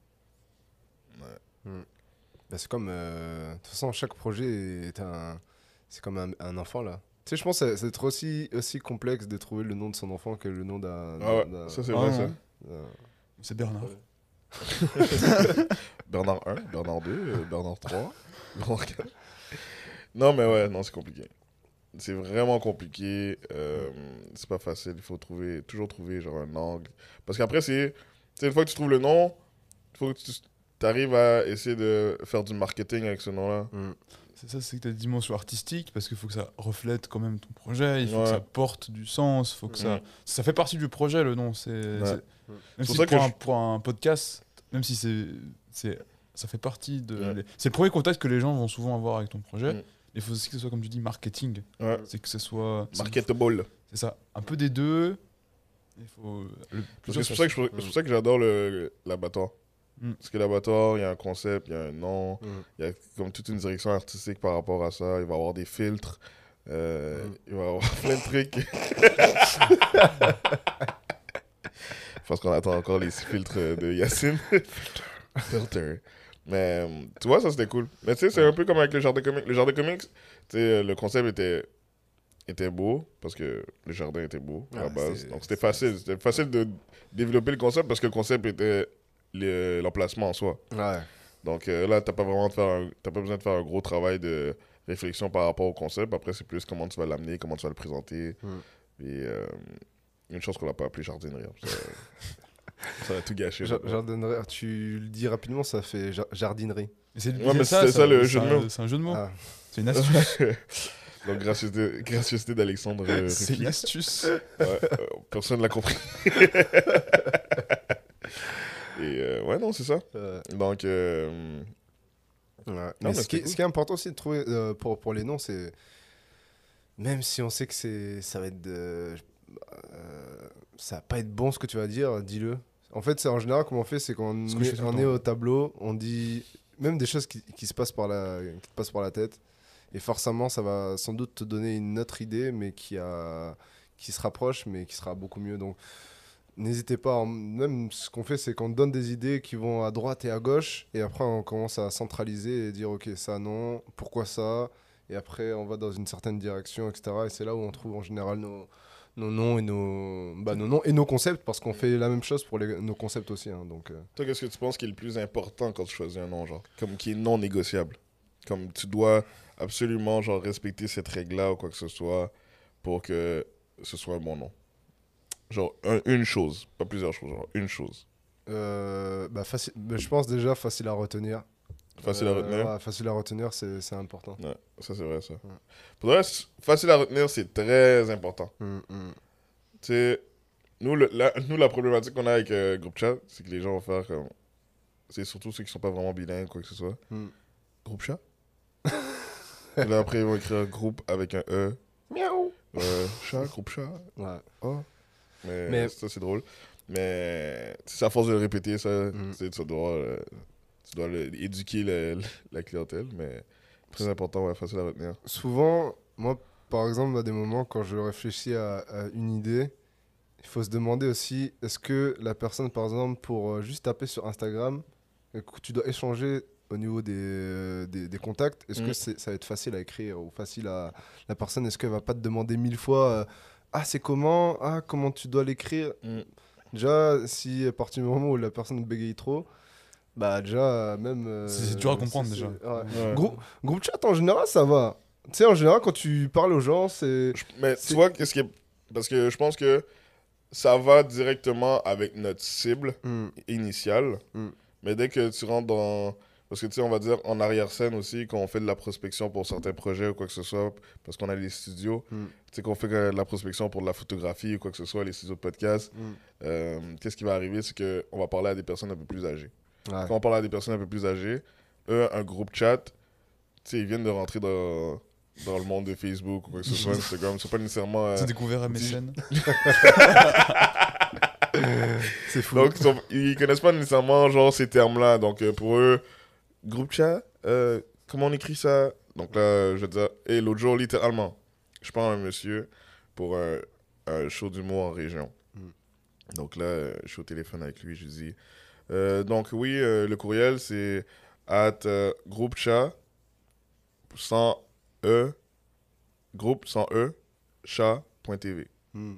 Bah, c'est comme. euh, De toute façon, chaque projet est un. C'est comme un, un enfant là. Tu sais, je pense que c'est- aussi, aussi complexe de trouver le nom de son enfant que le nom d'un. Ah ouais, d'un- ça c'est Ah vrai, ça. d'un- C'est Bernard. Ouais. Bernard 1, Bernard 2, euh, Bernard 3, Bernard 4. Non, mais ouais, non, c'est compliqué. C'est vraiment compliqué. euh, c'est pas facile. Il faut trouver, toujours trouver genre un angle. Parce qu'après, c'est. Tu sais, une fois que tu trouves le nom, il faut que tu arrives à essayer de faire du marketing avec ce nom-là. Mm. C'est ça, c'est que tu as des dimensions artistiques, parce qu'il faut que ça reflète quand même ton projet, il faut Ouais. que ça porte du sens, faut que ça... Mm. Ça fait partie du projet, le nom. C'est, c'est- Même si pour que un, je- pour un podcast, même si c'est, c'est, ça fait partie de... Ouais. les- C'est le premier contact que les gens vont souvent avoir avec ton projet. Mm. Il faut aussi que ce soit, comme tu dis, marketing. C'est que ce soit... Marketable. C'est ça, un peu des deux. C'est pour ça que j'adore le- l'abattoir. Mm. Parce que l'abattoir, il y a un concept, il y a un nom, Mm. il y a comme toute une direction artistique par rapport à ça. Il va y avoir des filtres, euh, Mm. il va y avoir plein de trucs. Pense qu'on attend encore les filtres de Yacine. Filter. Mais euh, tu vois, ça c'était cool. Mais tu sais, c'est un peu comme avec le jardin comique. Le jardin comics, tu sais, le concept était, était beau parce que le jardin était beau à la base. Donc c'était facile. C'était facile de développer le concept parce que le concept était le- l'emplacement en soi. Ouais. Donc euh, là, t'as pas vraiment de faire un- t'as pas besoin de faire un gros travail de réflexion par rapport au concept. Après, c'est plus comment tu vas l'amener, comment tu vas le présenter. Mm. Et euh, une chose qu'on l'a pas appelé jardinerie. hein, Ça, ça a tout. Ja- maintenant. jardinerie, tu le dis rapidement, ça fait ja- jardinerie. C'est Ouais, ça, le jeu de mots. C'est un jeu de mots. Ah. C'est une astuce. Donc, gracieuseté, gracieuseté d'Alexandre euh, c'est une astuce. Ouais, euh, personne l'a compris. Et euh, ouais, non, c'est ça. Euh, Donc, euh, ouais. Non, mais mais ce, qui, c'était cool. ce qui est important aussi de trouver euh, pour, pour les noms, c'est. Même si on sait que c'est ça va être de. euh, ça va pas être bon ce que tu vas dire, dis-le. En fait, c'est en général, comment on fait, c'est qu'on Ce est, on est au tableau, on dit même des choses qui, qui se passent par la, qui te passent par la tête. Et forcément, ça va sans doute te donner une autre idée, mais qui, a, qui se rapproche, mais qui sera beaucoup mieux. Donc, n'hésitez pas. en- Même ce qu'on fait, c'est qu'on donne des idées qui vont à droite et à gauche. Et après, on commence à centraliser et dire, OK, ça non, pourquoi ça Et après, on va dans une certaine direction, etc. Et c'est là où on trouve en général nos, nos noms et nos, bah, nos noms et nos concepts, parce qu'on fait la même chose pour les, nos concepts aussi. hein. donc, euh, toi, qu'est-ce que tu penses qui est le plus important quand tu choisis un nom, genre Comme qui est non négociable? Comme tu dois absolument, genre, respecter cette règle-là ou quoi que ce soit pour que ce soit un bon nom. Genre, un- une chose, pas plusieurs choses, genre, une chose. euh, bah, facile, bah, je pense déjà facile à retenir. Facile à Euh, retenir? ouais, facile à retenir, c'est c'est important. Ouais, ça c'est vrai, ça. Pour le reste, facile à retenir, c'est très important. Mm, mm. Tu sais, nous, le- la, nous, la problématique qu'on a avec euh, Groupe Chat, c'est que les gens vont faire comme. C'est surtout ceux qui sont pas vraiment bilingues, quoi que ce soit. Mm. Groupe Chat? Et là, après, ils vont écrire groupe avec un E. Miaou Euh, chat, groupe chat. Ouais. Oh. Mais, Mais- ça, c'est drôle. Mais c'est à force de le répéter, ça, Mm. tu sais, tu dois, euh, tu dois le- éduquer le- la clientèle. Mais très important, ouais, facile à retenir. Souvent, moi, par exemple, à des moments, quand je réfléchis à, à une idée, il faut se demander aussi, est-ce que la personne, par exemple, pour euh, juste taper sur Instagram, que tu dois échanger au niveau des, euh, des, des contacts, est-ce Mm. que c'est- ça va être facile à écrire ou facile à... La personne, est-ce qu'elle va pas te demander mille fois, euh, ah, c'est comment? Ah, comment tu dois l'écrire? Mm. Déjà, si à partir du moment où la personne bégaye trop, bah déjà, même... euh, C'est- dur à comprendre, déjà. ouais. Ouais. Grou- groupe chat, en général, ça va. Tu sais, en général, quand tu parles aux gens, c'est. Mais tu vois, qu'est-ce qui est... Parce que je pense que ça va directement avec notre cible Hmm, initiale. Mm. Mais dès que tu rentres dans... Parce que tu sais, on va dire en arrière-scène aussi, quand on fait de la prospection pour certains projets ou quoi que ce soit, parce qu'on a les studios, Mm. tu sais, qu'on fait de la prospection pour de la photographie ou quoi que ce soit, les studios de podcast, hmm. euh, qu'est-ce qui va arriver, c'est qu'on va parler à des personnes un peu plus âgées. Ouais. Quand on parle à des personnes un peu plus âgées, eux, un groupe chat, tu sais, ils viennent de rentrer dans, dans le monde de Facebook ou quoi que ce soit, Instagram, c'est pas nécessairement... euh, J'ai découvert à chaînes. C'est fou. Donc, ils, sont- ils connaissent pas nécessairement genre ces termes-là. Donc, euh, pour eux, groupe chat, euh, comment on écrit ça? Donc là, je dire, et l'autre jour, littéralement, je prends un monsieur pour un, un show d'humour en région. Mm. Donc là, je suis au téléphone avec lui, je lui dis, euh, donc oui, euh, le courriel, c'est at groupe chat, sans E, groupe sans E, chat.tv. Hmm.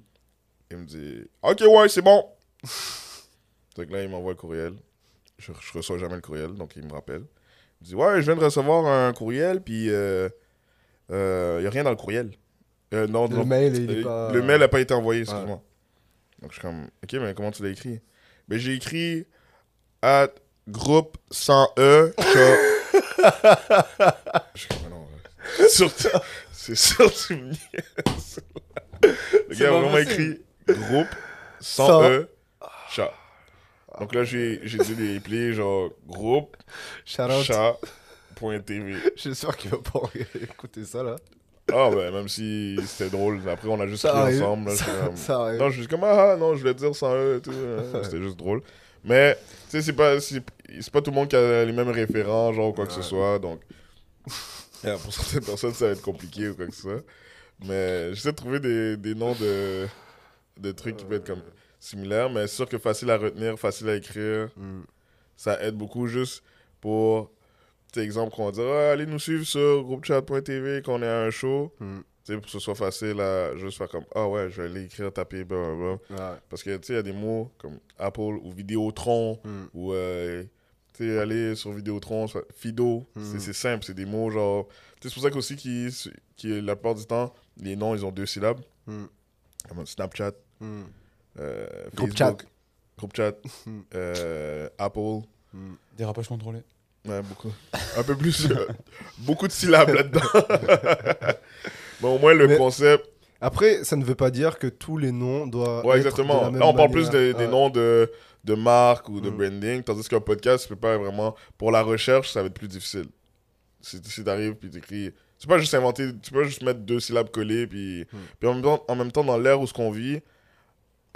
Il me dit Ok, ouais, c'est bon. donc là, il m'envoie le courriel. Je, je reçois jamais le courriel, donc il me rappelle. Il dit Ouais, je viens de recevoir un courriel, puis il euh, euh, y a rien dans le courriel. Euh, non, Le non, mail, il est euh, pas. le mail n'a pas été envoyé, excuse-moi. Donc je suis comme Ok, mais comment tu l'as écrit? Ben, j'ai écrit at groupe sans E. chat. je suis comme non, surtout, c'est surtout. Le gars a vraiment écrit groupe sans Sans- E chat. Donc là, j'ai dû les appeler genre groupe Shout out. chat.tv. J'espère qu'il va pas écouter ça là. Ah, ben, même si c'était drôle. Après, on a juste Ça arrive. ensemble. Là, Ça- comme- ça. Non, je suis comme, ah, ah, non, je voulais dire sans eux et tout. hein. C'était juste drôle. Mais, tu sais, c'est pas. c'est- pas tout le monde qui a les mêmes référents, genre, ou quoi que ce Ouais. soit. Donc, pour certaines personnes, ça va être compliqué ou quoi que ce soit. Mais j'essaie de trouver des, des noms de, de trucs qui peuvent être comme similaires, mais c'est sûr que facile à retenir, facile à écrire. Mm. Ça aide beaucoup juste pour, sais, exemple, qu'on va dire, Ah, allez nous suivre sur groupechat.tv quand on est à un show. Mm. Tu sais, pour que ce soit facile à juste faire comme, ah ouais, je vais aller écrire, taper, blablabla. Ouais. Parce que, tu sais, il y a des mots comme Apple ou Vidéotron Mm. ou, euh, tu sais, aller sur Vidéotron, Fido. Mm. C'est- simple, c'est des mots genre. C'est pour ça qu'aussi, qui, qui, la plupart du temps, les noms, ils ont deux syllabes. Mm. Comme Snapchat, Mm. Euh, Groupe Facebook, Groupe chat, Mm. euh, Apple. Mm. Dérapage contrôlé. Ouais, beaucoup. Un peu plus. euh, beaucoup de syllabes là-dedans. Mais au moins, le Mais- concept. Après, ça ne veut pas dire que tous les noms doivent. Ouais, être exactement. de la même Là, on parle plus des, noms de, de marques ou de Mm. branding, tandis qu'un podcast, tu peux pas vraiment. Pour la recherche, ça va être plus difficile. Si, si t'arrives puis t'écris. Tu peux pas juste inventer. Tu peux pas juste mettre deux syllabes collées. Puis, Mm. puis en, même temps, en même temps, dans l'ère où ce qu'on vit,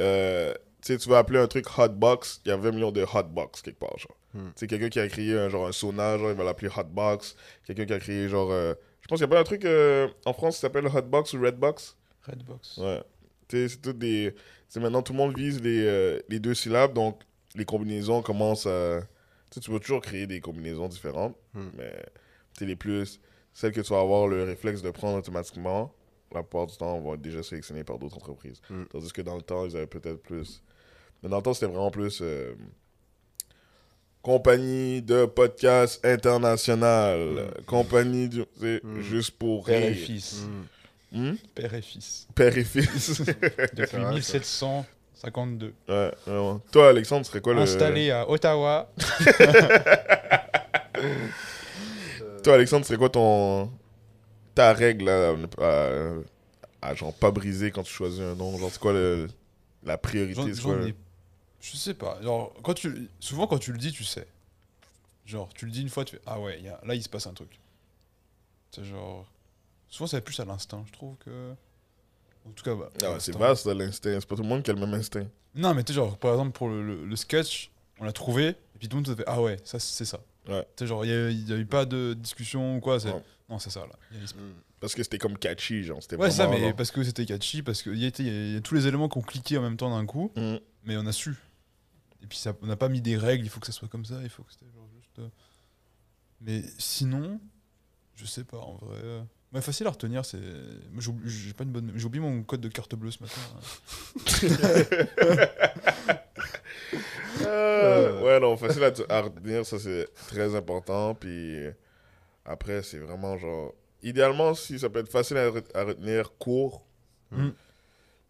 euh, tu vas appeler un truc Hotbox, il y a 20 millions de Hotbox quelque part. Genre. Mm. Tu sais, quelqu'un qui a créé un, genre, un sauna, genre, il va l'appeler Hotbox. Quelqu'un qui a créé genre. euh, je pense qu'il y a pas un truc euh, en France qui s'appelle Hotbox ou Redbox? Redbox. Ouais. Tu sais, c'est tout des. C'est maintenant tout le monde vise les, euh, les deux syllabes, donc les combinaisons commencent à. Tu peux toujours créer des combinaisons différentes, Hmm. mais tu les plus. Celles que tu vas avoir le réflexe de prendre automatiquement, la plupart du temps, vont être déjà sélectionnées par d'autres entreprises. Hmm. Tandis que dans le temps, ils avaient peut-être plus. Mais dans le temps, c'était vraiment plus. euh, Compagnie de podcast international. Compagnie du. sais, Hmm. Juste pour Père et fils. Mm. Hmm? Père et fils. Père et fils. Depuis vrai, ça. 1752. Ouais, vraiment. Toi, Alexandre, serait quoi le. Installé à Ottawa. Toi, Alexandre, serait quoi ton. Ta règle là, à, à, genre pas briser quand tu choisis un nom Genre, c'est quoi le... la priorité c'est j'en quoi, Je sais pas. Genre, quand tu... Souvent, quand tu le dis, tu sais. Genre, tu le dis une fois, tu fais Ah ouais, y a- là, il se passe un truc. C'est genre. Souvent, ça va plus à l'instinct, je trouve que. En tout cas, bah, Ah ouais, c'est vaste l'instinct. C'est pas tout le monde qui a le même instinct. Non, mais tu sais, genre, par exemple, pour le, le- le sketch, on l'a trouvé, et puis tout le monde se fait Ah ouais, ça, c'est ça. Ouais. Tu sais, genre, il n'y a, eu pas de discussion ou quoi. c'est-. Non, c'est ça, là. Il y a- Mm. Parce que c'était comme catchy, genre. C'était Ouais, ça, vraiment, mais parce que c'était catchy, parce qu'il y, a été- il y a- il y a tous les éléments qui ont cliqué en même temps d'un coup, Mm. mais on a su. Et puis ça, on n'a pas mis des règles, il faut que ça soit comme ça, il faut que c'était genre juste. euh. Mais sinon, je sais pas, en vrai. euh, Ouais, facile à retenir, c'est. Moi, j'ai pas une bonne. J'ai oublié mon code de carte bleue ce matin. Euh, ouais, non, facile à, à retenir, ça c'est très important. Puis après, c'est vraiment genre. Idéalement, si ça peut être facile à, re- à retenir, court. Mm.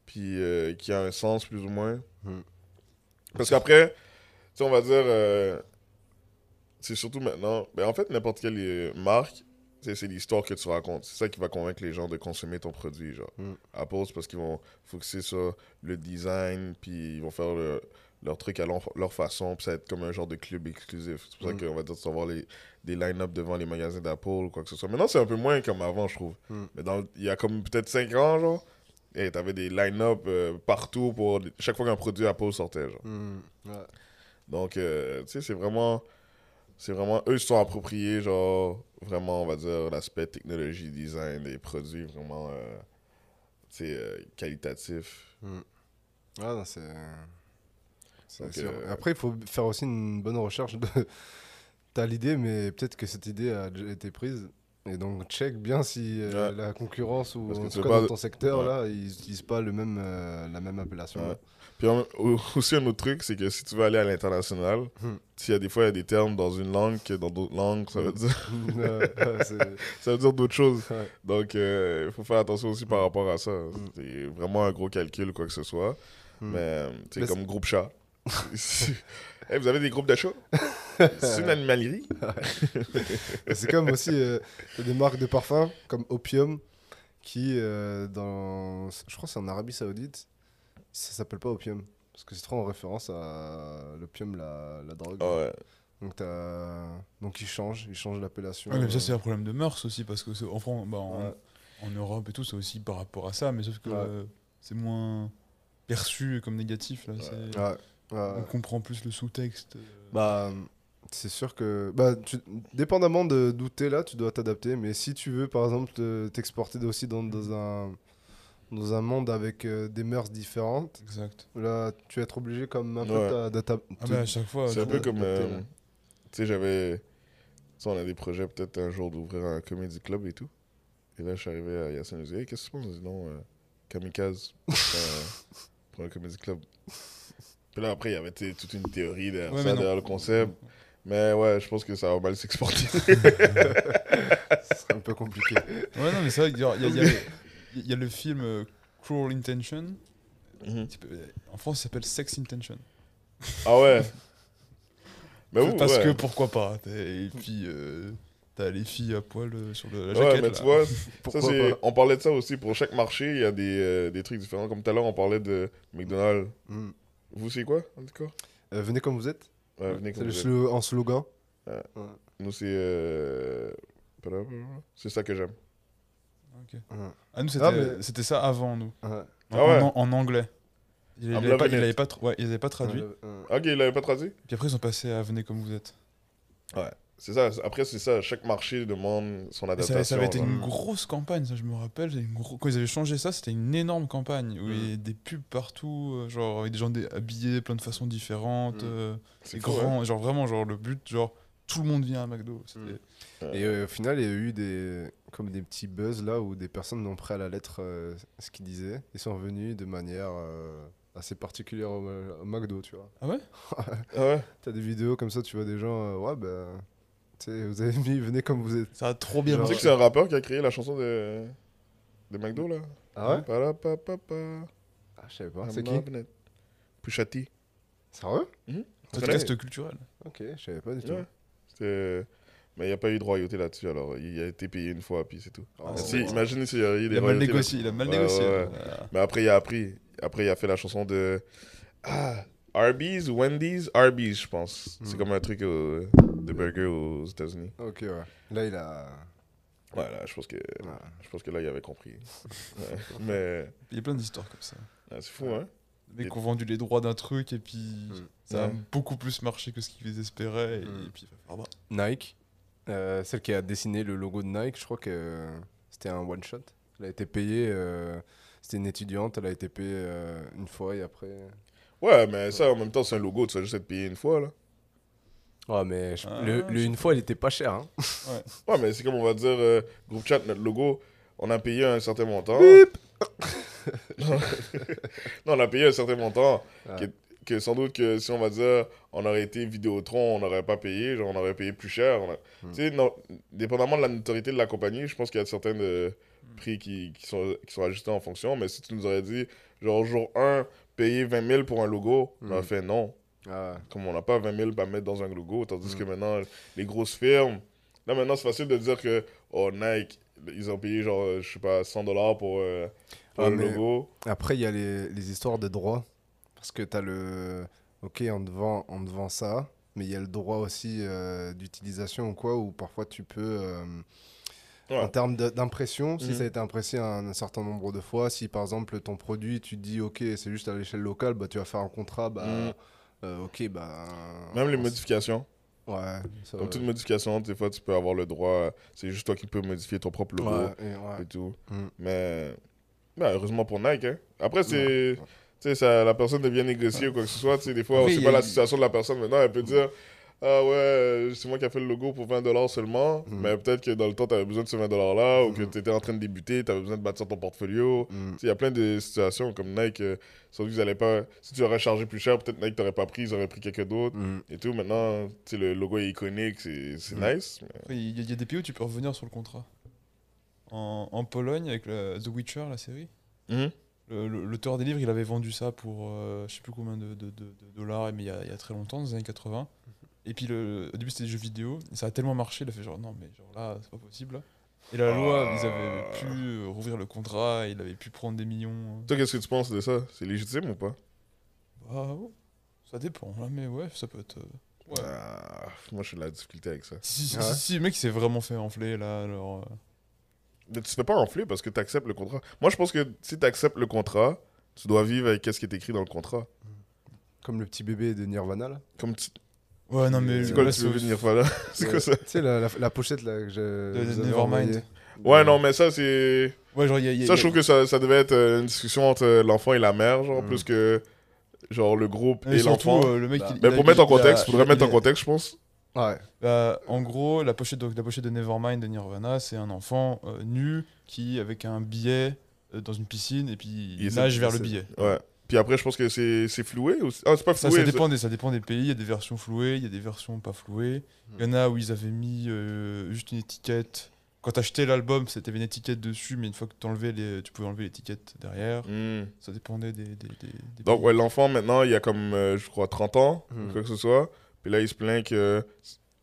Puis euh, qui a un sens plus ou moins. Mm. Parce qu'après, tu sais, on va dire. euh, c'est surtout maintenant. Ben, en fait, n'importe quelle euh, marque, c'est l'histoire que tu racontes. C'est ça qui va convaincre les gens de consommer ton produit. Genre. Mm. Apple, c'est parce qu'ils vont focuser sur le design, puis ils vont faire le- leur truc à leur, leur façon, puis ça va être comme un genre de club exclusif. C'est pour ça Mm. qu'on va dire, tu vas voir les, des line-up devant les magasins d'Apple ou quoi que ce soit. Maintenant, c'est un peu moins comme avant, je trouve. Mm. Mais dans, il y a comme peut-être 5 ans, genre, et t'avais des line-up euh, partout pour chaque fois qu'un produit Apple sortait, genre. Mm. Ouais. Donc, euh, tu sais, c'est vraiment. C'est vraiment. Eux, ils se sont appropriés, genre, vraiment, on va dire, l'aspect technologie, design des produits, vraiment, euh, tu sais, euh, qualitatif. Ouais, non, c'est. C'est Donc, sûr. euh, Après, il faut faire aussi une bonne recherche de. T'as l'idée, mais peut-être que cette idée a déjà été prise. Et donc, check bien si euh, Ouais. la concurrence ou Parce en tout cas dans ton secteur, Ouais. là, ils n'utilisent pas le même, euh, la même appellation. Ouais. Puis en- aussi, un autre truc, c'est que si tu veux aller à l'international, Hmm. s'il y a des fois, il y a des termes dans une langue que dans d'autres langues, ça veut Hmm. dire, ça veut dire d'autres choses. Donc, euh, il faut faire attention aussi par rapport à ça. C'est vraiment un gros calcul ou quoi que ce soit. Hmm. Mais c'est comme groupe chat. Hey, vous avez des groupes de chats C'est une animalerie C'est comme aussi euh, des marques de parfums comme Opium qui, euh, dans, je crois que c'est en Arabie Saoudite, ça s'appelle pas Opium. Parce que c'est trop en référence à l'opium, la, la drogue. Ah ouais. Donc. Donc ils changent, ils changent l'appellation. Ouais, mais ça, c'est un problème de mœurs aussi, parce que c'est- en, France, bah, en, Ouais. en Europe et tout, c'est aussi par rapport à ça, mais sauf que Ouais. euh, c'est moins perçu comme négatif. Là, On comprend plus le sous-texte. euh. Bah, C'est sûr que, bah, tu- dépendamment de d'où t'es là, tu dois t'adapter. Mais si tu veux, par exemple, te- t'exporter aussi dans, dans un dans un monde avec euh, des mœurs différentes, Exact. là, tu vas être obligé comme un peu Ouais. ta- Ah, mais à chaque fois. C'est un peu comme. euh, tu sais, j'avais. On a des projets peut-être un jour d'ouvrir un comedy club et tout. Et là, je suis arrivé à Yassine, je Hey, qu'est-ce que tu penses Non, euh, Kamikaze pour, euh, pour un comedy club. Puis là, après, il y avait toute une théorie derrière Ouais, ça, mais derrière le concept. Mais ouais, je pense que ça va mal s'exporter. C'est un peu compliqué. Ouais, non, mais c'est vrai qu'il y, y y a le- il y a le film euh, Cruel Intention. Mhm. En France, il s'appelle Sex Intention. Ah ouais Mais oui, Parce ouais. que pourquoi pas. t'es- Et puis, euh, t'as les filles à poil euh, sur le, la Ouais, jaquette. mais là. tu vois, ça, on parlait de ça aussi. Pour chaque marché, il y a des, euh, des trucs différents. Comme tout à l'heure, on parlait de McDonald's. Hmm. Vous, c'est quoi, en tout cas? Euh, venez comme vous êtes. Ouais, venez C'est comme le vous êtes. en slogan. Nous, c'est. euh, C'est ça que j'aime. Ok. Ouais. Ah, nous, c'était Ah, mais- c'était ça avant, nous. Ouais. En, Ah ouais. en- en anglais. Ils I'm l'avaient pas, loving ils it. l'avaient pas, tra- ouais, ils avaient pas traduit. Ouais, ouais. Ok, il l'avait pas traduit? Puis après, ils ont passé à Venez comme vous êtes. C'est ça. Après, c'est ça. Chaque marché demande son Et ça, adaptation. ça avait été une grosse campagne, ça je me rappelle. c'était Une gros- Quand ils avaient changé ça, c'était une énorme campagne où il y avait des pubs partout, euh, genre avec des gens habillés plein de façons différentes, Mm. euh, C'est hein. grands, genre vraiment, genre le but, genre tout le monde vient à McDo. Mm. Et euh, au final, il y a eu des, comme des petits buzz là où des personnes ont pris à la lettre euh, ce qu'ils disaient. Ils sont revenus de manière euh, assez particulière au, au McDo, tu vois. Ah ouais? Ah ouais? T'as des vidéos comme ça, tu vois des gens, euh, ouais, bah, sais, vous avez mis, venez comme vous êtes. Ça a trop bien Genre- Tu sais que marché. c'est un rappeur qui a créé la chanson de, de McDo, là Ah ouais? Parapapapa, ah, Je savais pas. C'est qui? loving it. Pusha T. Sérieux Podcast culturel. Ok, je savais pas du tout. C'était- Mais il n'y a pas eu de royauté là-dessus, alors il a été payé une fois, puis c'est tout. Ah, Si, imagine s'il y a eu des Il a mal négocié, il a mal Ouais, négocié. ouais, ouais. Voilà. Mais après, il a appris. Après, il a fait la chanson de. Ah, Arby's Wendy's? Arby's, je pense. C'est Hmm. comme un truc euh, de burger aux États-Unis. Ok, ouais. Là, il a. Voilà, je pense que, Ouais. je pense que là, il avait compris. Ouais. Mais Il y a plein d'histoires comme ça. ouais, c'est fou, hein. Les mecs ont vendu les droits d'un truc et puis ça a Ouais. beaucoup plus marché que ce qu'ils espéraient. Et, Mm. puis, ah bah, Nike, euh, celle qui a dessiné le logo de Nike, je crois que c'était un one shot. Elle a été payée. euh, c'était une étudiante, elle a été payée euh, une fois et après. Ouais, mais ça, en même temps, c'est un logo, tu vas juste être payé une fois, là. Ouais, mais je- Ah, le, une fois, il était pas cher. Hein. Ouais, mais c'est comme on va dire, euh, groupe chat, notre logo, on a payé un certain montant. non, on a payé un certain montant. Ouais. Que, que sans doute que si on va dire, on aurait été Vidéotron, on n'aurait pas payé, genre on aurait payé plus cher. on a- Hmm. Tu sais, non, dépendamment de la notoriété de la compagnie, je pense qu'il y a certains de Hmm. prix qui, qui, sont, qui sont ajustés en fonction. Mais si tu nous aurais dit, genre jour 1, payer 20 000 pour un logo, on aurait Hmm. fait non. Ah, Comme on n'a pas 20 000 à mettre dans un logo, tandis Mm. que maintenant, les grosses firmes, là maintenant c'est facile de dire que, oh Nike, ils ont payé genre, euh, je sais pas, 100 dollars pour, euh, pour Ah, le logo. Après, il y a les, les histoires de droits. Parce que tu as le. Ok, on te vend, on te vend ça, mais il y a le droit aussi euh, d'utilisation ou quoi, où parfois tu peux. euh, Ouais. En termes d'impression, si Mhm. ça a été impressé un, un certain nombre de fois, si par exemple ton produit, tu te dis ok, c'est juste à l'échelle locale, bah, tu vas faire un contrat, bah, Mhm. Euh, ok, bah. Même les on modifications. Ouais, ça, Comme ouais. toute modification, des fois tu peux avoir le droit, c'est juste toi qui peux modifier ton propre logo Ouais, et ouais. et tout. Mm. Mais, mais heureusement pour Nike, hein. Après, c'est. Tu sais, ça- la personne devient négocier ou quoi que ce soit. Tu sais, des fois, il y pas la situation de la personne. Maintenant, elle peut dire Ah ouais, euh, c'est moi qui ai fait le logo pour 20 dollars seulement. Mhm. Mais peut-être que dans le temps, tu avais besoin de ce 20 dollars-là ou que Mhm. tu étais en train de débuter, tu avais besoin de bâtir ton portfolio. Mm. Sais, Il y a plein de situations comme Nike. euh, sauf qu'ils allaient pas. Si tu aurais chargé plus cher, peut-être Nike t'aurais pas pris, ils auraient pris quelqu'un d'autre. Mm. Et tout, maintenant, tu sais, le logo est iconique, c'est nice. mais- il y, a- y a des pays où tu peux revenir sur le contrat. En, en Pologne, avec le- The Witcher, la série, l'auteur des livres, il avait vendu ça pour euh, je sais plus combien de, de- de- de dollars, mais il y, a, il y a très longtemps, dans les années 80. Et puis le, au début, c'était des jeux vidéo, et ça a tellement marché, il a fait genre non, mais genre là, c'est pas possible. là. Et la loi, ils avaient pu euh, rouvrir le contrat, il avait pu prendre des millions. Toi, qu'est-ce que tu penses de ça? C'est légitime ou pas? Ah, oh, ça dépend, là, mais ouais, ça peut être. euh, ouais. Ah, Moi, je suis de la difficulté avec ça. Si, si, Ah ouais si, si, le mec il s'est vraiment fait enfler là, alors. euh, Mais tu te fais pas enfler parce que tu acceptes le contrat. Moi, je pense que si tu acceptes le contrat, tu dois vivre avec ce qui est écrit dans le contrat. Comme le petit bébé de Nirvana là. Comme. Ouais, non, mais C'est quoi le là, slogan de c'est- quoi ça Tu sais, la, la, la pochette là que je. De- Nevermind. Ouais, non, mais ça, c'est. Ouais, genre, y a. y a- Ça, je y a- trouve que ça, ça devait être euh, une discussion entre euh, l'enfant et la mère, genre, Mm. plus que. Genre, le groupe Et et l'enfant. euh, le mec. Bah. il- Mais pour mettre en contexte, faudrait mettre en contexte, je pense. Ouais. Bah, en gros, la pochette, donc, la pochette de Nevermind de Nirvana, c'est un enfant euh, nu qui, avec un billet euh, dans une piscine, et puis il, Il nage vers le billet. Ouais. Puis après, je pense que c'est c'est floué aussi. Ah, c'est pas Ça, floué. ça, dépend des, ça dépend des pays. Il y a des versions flouées, il y a des versions pas flouées. Il y en a où ils avaient mis euh, juste une étiquette. Quand t'achetais l'album, c'était une étiquette dessus, mais une fois que t'enlevais les, tu pouvais enlever l'étiquette derrière. Hmm. Ça dépendait des. des, des- des Donc, pays. ouais, l'enfant, maintenant, il y a comme, euh, je crois, 30 ans, Mm. ou quoi que ce soit. Puis là, il se plaint que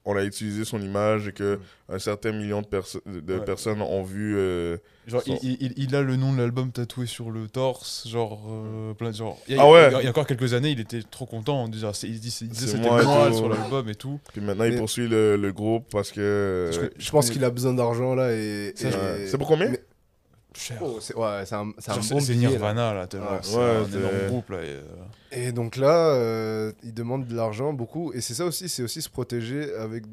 on a utilisé son image et que un certain million de, perso- de Ouais. personnes ont vu. euh, Genre, son- il, il- il a le nom de l'album tatoué sur le torse, genre, euh, plein de genre. Il y a, Ah ouais. il y a- il y a encore quelques années, il était trop content. Il disait, il disait, c'était tout. sur l'album et tout. Puis maintenant, il poursuit le, le groupe parce que. Euh, Je pense qu'il a besoin d'argent là et. Et-. C'est pour combien? Mais- Cher. Oh, c'est ouais, c'est un, c'est un Genre, bon c'est billet. Nirvana là, genre, Ouais. c'est Ouais, un c'est- groupe là. et, euh, Et donc là, euh, il demande de l'argent beaucoup. Et c'est ça aussi, c'est aussi se protéger avec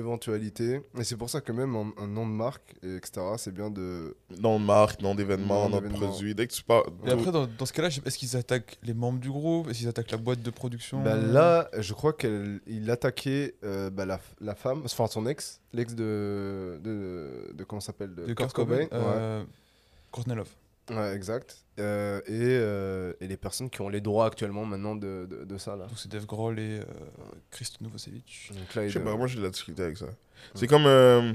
l'éventualité. Et c'est pour ça que même un, un nom de marque, et etc., c'est bien de. nom de marque, nom d'événement, Nom nom de d'événement. produit. Dès que tu parles. Et après, dans, dans ce cas-là, je sais pas, est-ce qu'ils attaquent les membres du groupe? Est-ce qu'ils attaquent la boîte de production? Bah là, je crois qu'il attaquait euh, bah, la, la femme, enfin son ex, l'ex de, de, de. Comment ça s'appelle De, de Kurt Kurt Cobain, ouais. euh, Courtney Love. Ouais, exact. Euh, et, euh, et les personnes qui ont les droits actuellement maintenant de, de, de ça là. Donc c'est Dave Grohl et euh, Christ Novoselic. Donc là, il Je sais pas, moi j'ai de la difficulté avec ça. C'est comme. euh,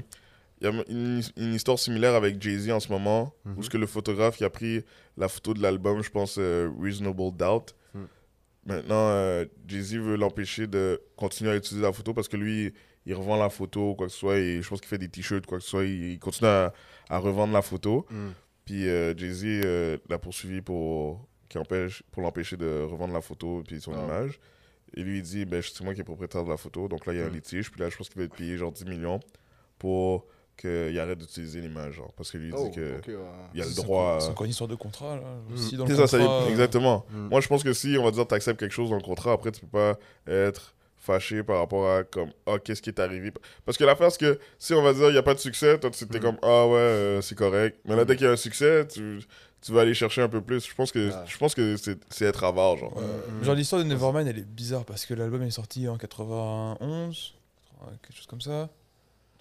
Il y a une, une histoire similaire avec Jay-Z en ce moment, Mhm. où ce que le photographe qui a pris la photo de l'album, je pense, euh, Reasonable Doubt. Mhm. Maintenant, euh, Jay-Z veut l'empêcher de continuer à utiliser la photo parce que lui, il revend la photo ou quoi que ce soit, et je pense qu'il fait des t-shirts, quoi que ce soit, il, il continue à, à revendre la photo. Puis euh, Jay-Z euh, l'a poursuivi pour, qui empêche, pour l'empêcher de revendre la photo puis son Ah. image. Et lui, il dit ben, C'est moi qui est propriétaire de la photo. Donc là, il y a un Mm. litige. Puis là, je pense qu'il va être payé genre 10 millions pour qu'il arrête d'utiliser l'image. genre. Parce que lui, il Oh, dit que ok, ouais. il y a le droit. à- C'est encore une histoire de contrat là. Mm. Si dans ça, ça euh, exactement. Mm. Moi, je pense que si, on va dire, tu acceptes quelque chose dans le contrat, après, tu peux pas être fâché par rapport à comme ah qu'est-ce qui est arrivé? Parce que l'affaire c'est que si on va dire il y a pas de succès toi tu t'es Mm. comme ah ouais euh, c'est correct mais là dès qu'il y a un succès tu, tu vas aller chercher un peu plus je pense que Ah. je pense que c'est c'est être avare genre Euh, Mm. Genre l'histoire de Nevermind elle est bizarre parce que l'album est sorti en 91, quelque chose comme ça.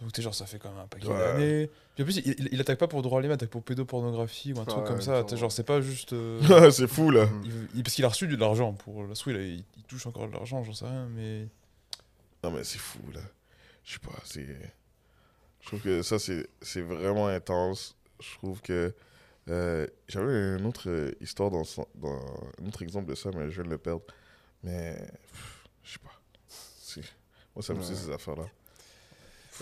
Donc t'es genre ça fait quand même un paquet Ouais. d'années. Puis en plus il, il- il attaque pas pour droit à l'image, il attaque pour pédopornographie ou un truc Ouais, comme ça. T'es genre c'est pas juste. euh, c'est fou là il veut- il- parce qu'il a reçu de l'argent pour la il, il touche encore de l'argent, j'en sais rien, mais. non mais c'est fou là je sais pas c'est je trouve que ça c'est c'est vraiment intense je trouve que euh, j'avais une autre euh, histoire dans, dans un autre exemple de ça mais je viens de le perdre mais pff, je sais pas C'est- moi ça me Ouais. suit ces affaires là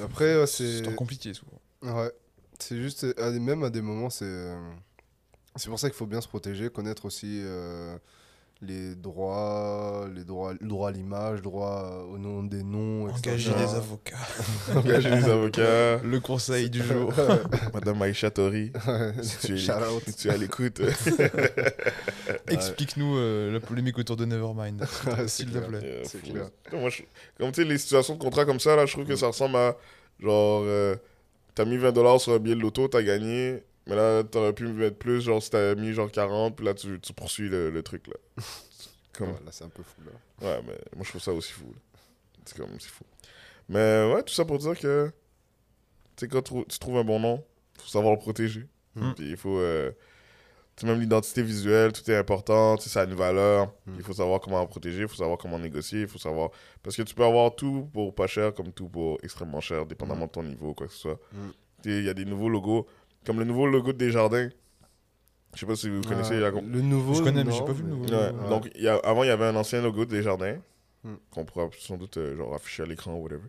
Après, ouais, C'est compliqué souvent. Ouais. C'est juste, euh, même à des moments, c'est. euh, C'est pour ça qu'il faut bien se protéger, connaître aussi euh, les droits, les droits, le droit à l'image, droit au nom des noms, etc. Engager des avocats. engager des avocats Le conseil du jour. Madame Aïcha Tori si si tu es à l'écoute Explique-nous euh, la polémique autour de Nevermind, s'il te plaît. Euh, C'est fou. clair. Moi, je- comme tu sais, les situations de contrat comme ça, là, je trouve que ça ressemble à genre, euh, t'as mis 20$ sur un billet de loto, t'as gagné, mais là, t'aurais pu mettre plus, genre, si t'avais mis genre 40, puis là, tu, tu poursuis le, le truc, là. Comme, Ouais, là, c'est un peu fou, là. ouais, mais moi, je trouve ça aussi fou. C'est comme, c'est fou. Mais ouais, tout ça pour dire que, tu sais, quand tu, tu trouves un bon nom, faut savoir le protéger. Mm. Puis il faut. euh, tu sais, même l'identité visuelle, tout est important, tu sais, ça a une valeur. Mm. Il faut savoir comment en protéger, il faut savoir comment négocier, il faut savoir. Parce que tu peux avoir tout pour pas cher, comme tout pour extrêmement cher, dépendamment de ton niveau, quoi que ce soit. Mm. Tu sais, Il y a des nouveaux logos, comme le nouveau logo de Desjardins. Je sais pas si vous connaissez la le nouveau. Je connais, mais j'ai non, pas vu le nouveau. Ouais, Ouais. Donc, il y a, avant, il y avait un ancien logo de Desjardins, Hmm. qu'on pourra sans doute euh, genre, afficher à l'écran ou whatever.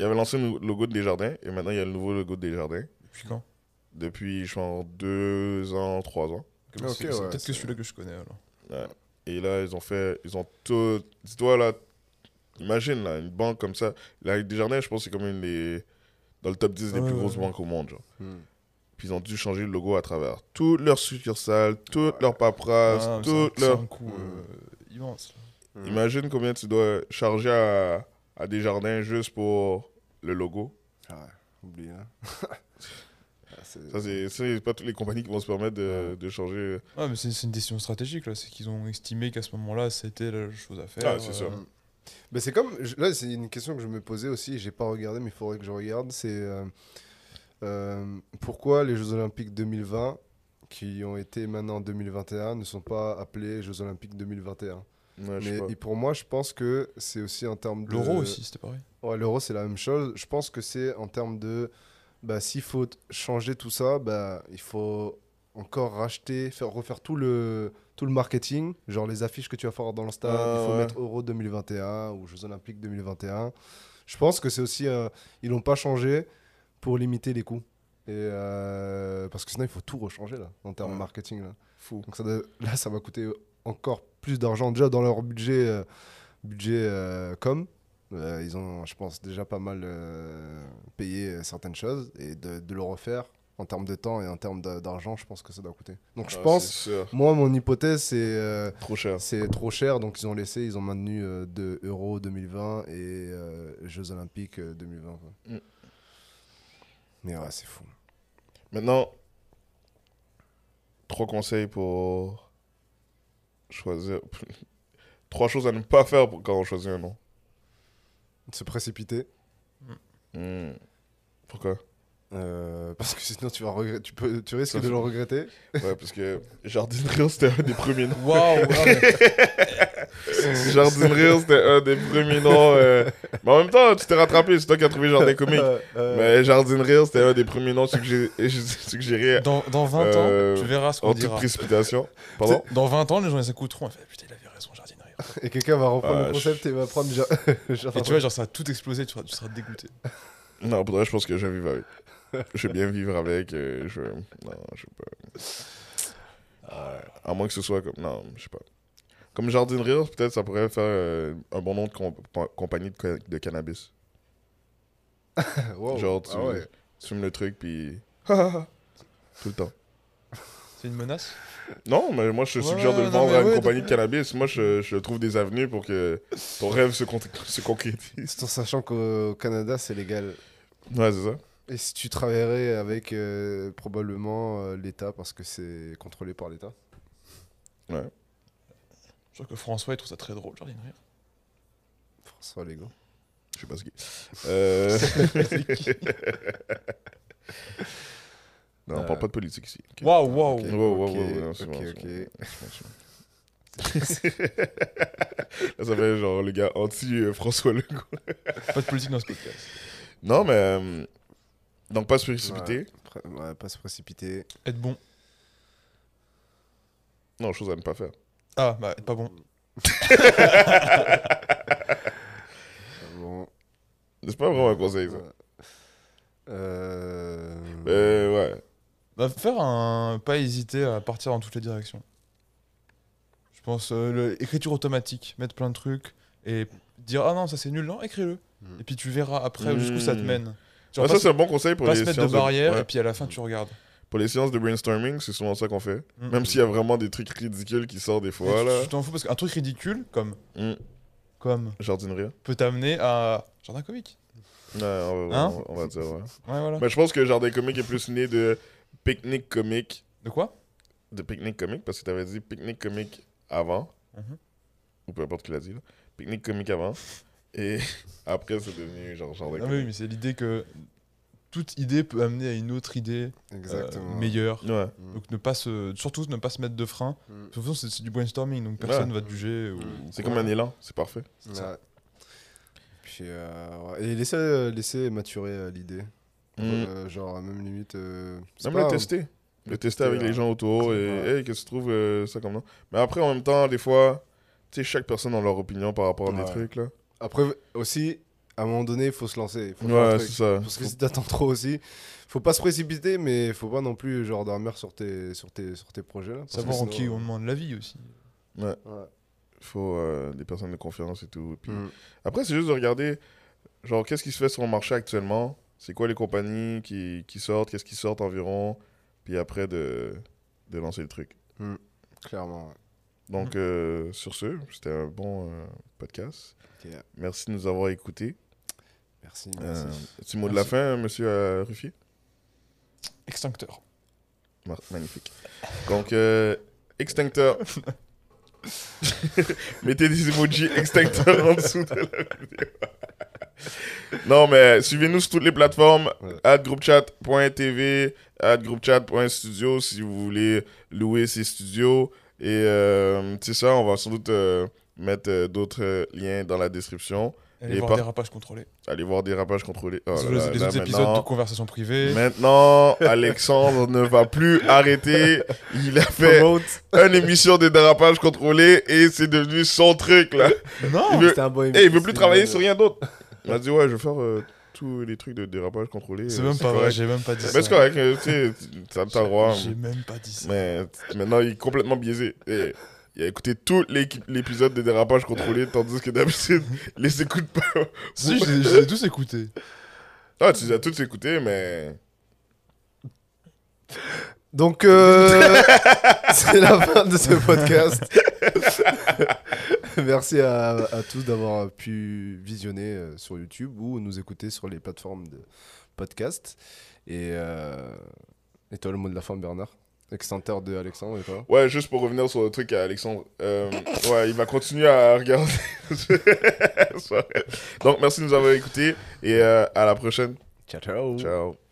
Il y avait l'ancien logo de Desjardins, et maintenant, il y a le nouveau logo de Desjardins. Depuis quand? Depuis, genre, deux ans, trois ans. Ok, C'est- Peut-être que c'est- celui-là que je connais alors. Et là, ils ont fait. Ils ont tout. Dis-toi, là. Imagine, là, une banque comme ça. La Desjardins, je pense, c'est comme une des. Dans le top 10 des plus ouais, grosses ouais. banques au monde, genre. Hmm. Puis ils ont dû changer le logo à travers toutes leurs succursales, toutes leurs paperasses, Ah, c'est un- toutes c'est leurs. un coût euh, immense. là. Hmm. Imagine combien tu dois charger à, à des jardins juste pour le logo. Ah ouais, oublie. Hein. Ah, c'est- Ça, c'est c'est pas toutes les compagnies qui vont se permettre de, de changer. Ouais, mais c'est c'est une décision stratégique là. C'est qu'ils ont estimé qu'à ce moment-là, c'était la chose à faire. Ah, c'est ça. Euh, Mais c'est comme. je- Là, c'est une question que je me posais aussi. J'ai pas regardé, mais il faudrait que je regarde. C'est euh, euh, pourquoi les Jeux Olympiques 2020, qui ont été maintenant en 2021, ne sont pas appelés Jeux Olympiques 2021 Ouais, Mais et pour moi, je pense que c'est aussi en termes de. L'euro aussi, c'était pareil. Ouais, l'euro, c'est la même chose. Je pense que c'est en termes de. Bah, s'il faut changer tout ça, bah, il faut encore racheter, faire, refaire tout le, tout le marketing, genre les affiches que tu vas faire dans le stade. Ah, il faut ouais. mettre Euro 2021 ou Jeux Olympiques 2021. Je pense que c'est aussi. euh, ils l'ont pas changé pour limiter les coûts. Et euh, parce que sinon, il faut tout rechanger là, en termes Ouais. marketing. Là. Fou. Donc ça doit- là, ça va coûter encore plus d'argent. Déjà, dans leur budget, euh, budget euh, com, euh, ils ont, je pense, déjà pas mal payé certaines choses. Et de, de le refaire en termes de temps et en termes d'a- d'argent, je pense que ça doit coûter. Donc je Ah, pense, moi, mon hypothèse, c'est Trop cher. c'est trop cher. Donc ils ont laissé, ils ont maintenu de Euro 2020 et Jeux Olympiques euh, 2020. quoi. Mm. Mais ouais, c'est fou. Maintenant, trois conseils pour choisir. trois choses à ne pas faire pour- quand on choisit un nom. Se précipiter. Hmm. Pourquoi? Euh, parce que sinon tu vas tu peux, tu risques Ça, de le regretter. Ouais, parce que Jardinerie, c'était un des premiers noms. Waouh ouais. Jardinerie, c'était un des premiers noms. euh, Mais en même temps, tu t'es rattrapé, c'est toi qui as trouvé Jardin Comique. Euh, euh, Mais Jardinerie, c'était un des premiers noms suggé- suggérés Dans, dans 20 Euh, ans, tu verras ce qu'on en toute dira. précipitation. Pardon Dans 20 ans, les gens ils s'écouteront. Ils vont faire, Putain, il avait raison, jardinerie. Et quelqu'un va reprendre Ah, le concept et va prendre ja- genre- Et tu vois, genre, ça va tout exploser, tu seras, tu seras dégoûté. Non, pour vrai, je pense que je vais vivre avec. Je vais bien vivre avec. je... Non, je sais pas. Ouais. À moins que ce soit comme. Non, je sais pas. Comme Jardinerie, peut-être ça pourrait faire euh, un bon nom de com- compagnie de, ca- de cannabis. Wow. Genre, tu, Ah ouais. tu fumes le truc, puis. Tout le temps. C'est une menace? Non, mais moi, je Ouais, suggère de le vendre à une ouais, compagnie de cannabis. Moi, je, je trouve des avenues pour que ton rêve se, con- se concrétise. Tout en sachant qu'au Canada c'est légal. Ouais, c'est ça. Et si tu travaillerais avec euh, probablement euh, l'État parce que c'est contrôlé par l'État. Ouais. Je crois que François il trouve ça très drôle, jardinerie. François Lego. Je sais pas ce qui. Euh... non, on Euh. parle pas de politique ici. Waouh, waouh. Wow, wow, ok, ok. Là, ça fait genre le gars anti-François Legault. Pas de politique dans ce podcast. Non, mais. euh, Donc, pas se précipiter. Ouais, ouais, pas se précipiter. Être bon. Non, chose à ne pas faire. Ah, bah, pas bon. Bon. C'est pas vraiment un conseil, ça. Euh... Euh, ouais. Bah, faire un. Pas hésiter à partir dans toutes les directions. Je pense, euh, le- écriture automatique, mettre plein de trucs et dire ah non, ça c'est nul, non, écris-le. Mm. Et puis tu verras après jusqu'où ça te Mm. mène. Genre, pas, ça, c'est un bon conseil pour pas les se mettre de barrière ouais. et puis à la fin tu regardes. Pour les séances de brainstorming, c'est souvent ça qu'on fait. Mm. Même s'il y a vraiment des trucs ridicules qui sortent des fois, là. Tu t'en fous parce qu'un truc ridicule comme, Mm. comme Jardinerie. peut t'amener à jardin comique. Ouais, on va, Hein on va- dire, ouais. Ouais, voilà. Mais je pense que Jardin comique est plus né de pique-nique comique. De quoi? De pique-nique comique, parce que tu avais dit pique-nique comique avant. Mhm. Ou peu importe qui l'a dit. là. Pique-nique comique avant. Et après, c'est devenu genre Jardin Non, mais oui, comique. mais c'est l'idée que toute idée peut amener à une autre idée euh, meilleure. Ouais. Mm. Donc ne pas se, surtout ne pas se mettre de frein. Mm. De toute façon, c'est du brainstorming, donc personne Ouais. va te juger. Ou... C'est comme un élan, c'est parfait. Ça. Puis, euh, ouais. Et laisser, euh, laisser maturer euh, l'idée. Mm. Euh, genre, même limite. euh, c'est Même pas le tester. Le tester tester, avec les gens autour. Et hey, qu'est-ce que tu trouves euh, ça comme nom Mais après, en même temps, des fois, tu sais, chaque personne a leur opinion par rapport à des trucs, là. Après, aussi, à un moment donné, il faut se lancer. il faut Ouais, c'est ça. Parce que si t'attends trop aussi, faut pas se précipiter, mais faut pas non plus genre dormir sur tes, sur tes, sur tes projets là. Savoir en sinon, qui on demande l'avis aussi. Ouais. Ouais. Il faut euh, des personnes de confiance et tout. Et puis, Mm. Après, c'est juste de regarder, genre, qu'est-ce qui se fait sur le marché actuellement? C'est quoi les compagnies qui, qui sortent? Qu'est-ce qui sortent environ? Puis après, de, de lancer le truc. Clairement. ouais. Donc, euh, sur ce, c'était un bon euh, podcast. Yeah. Merci de nous avoir écoutés. Merci, Euh, merci. petit mot de la fin, monsieur euh, Ruffier? Extincteur. Ma- Magnifique. Donc, euh, extincteur. Mettez des emojis extincteurs en dessous de la vidéo. non, mais suivez-nous sur toutes les plateformes. Ouais. at groupchat.tv, at groupchat.studio si vous voulez louer ces studios. Et euh, c'est ça, on va sans doute euh, mettre euh, d'autres euh, liens dans la description. Allez Et voir des rapages contrôlés. Allez voir des rapages contrôlés. Oh là là, autres épisodes de conversation privée. Maintenant, Alexandre ne va plus arrêter. Il a fait Promote. une émission de dérapage contrôlé et c'est devenu son truc là. Non veut, un bon et il veut plus travailler sur rien d'autre. Il m'a dit ouais, je vais faire euh, tous les trucs de dérapage contrôlé. C'est euh, même pas vrai, j'ai même pas dit ça. Mais c'est correct, euh, tu sais, ça t'as le droit. J'ai même pas dit ça. Mais maintenant, il est complètement biaisé. Et il a écouté tout l'épisode de dérapage contrôlé, tandis que d'habitude, il les écoute pas. Si, je les- ai tous écoutés. Ah, tu les as tous écoutés, mais. Donc, euh, c'est la fin de ce podcast. Merci à, à tous d'avoir pu visionner euh, sur YouTube ou nous écouter sur les plateformes de podcast. Et, euh, et toi, le mot de la fin, Bernard? Extincteur de Alexandre et toi? Ouais, juste pour revenir sur le truc à Alexandre. euh, ouais, il va continuer à regarder. Donc, merci de nous avoir écoutés et euh, à la prochaine. Ciao, ciao. Ciao.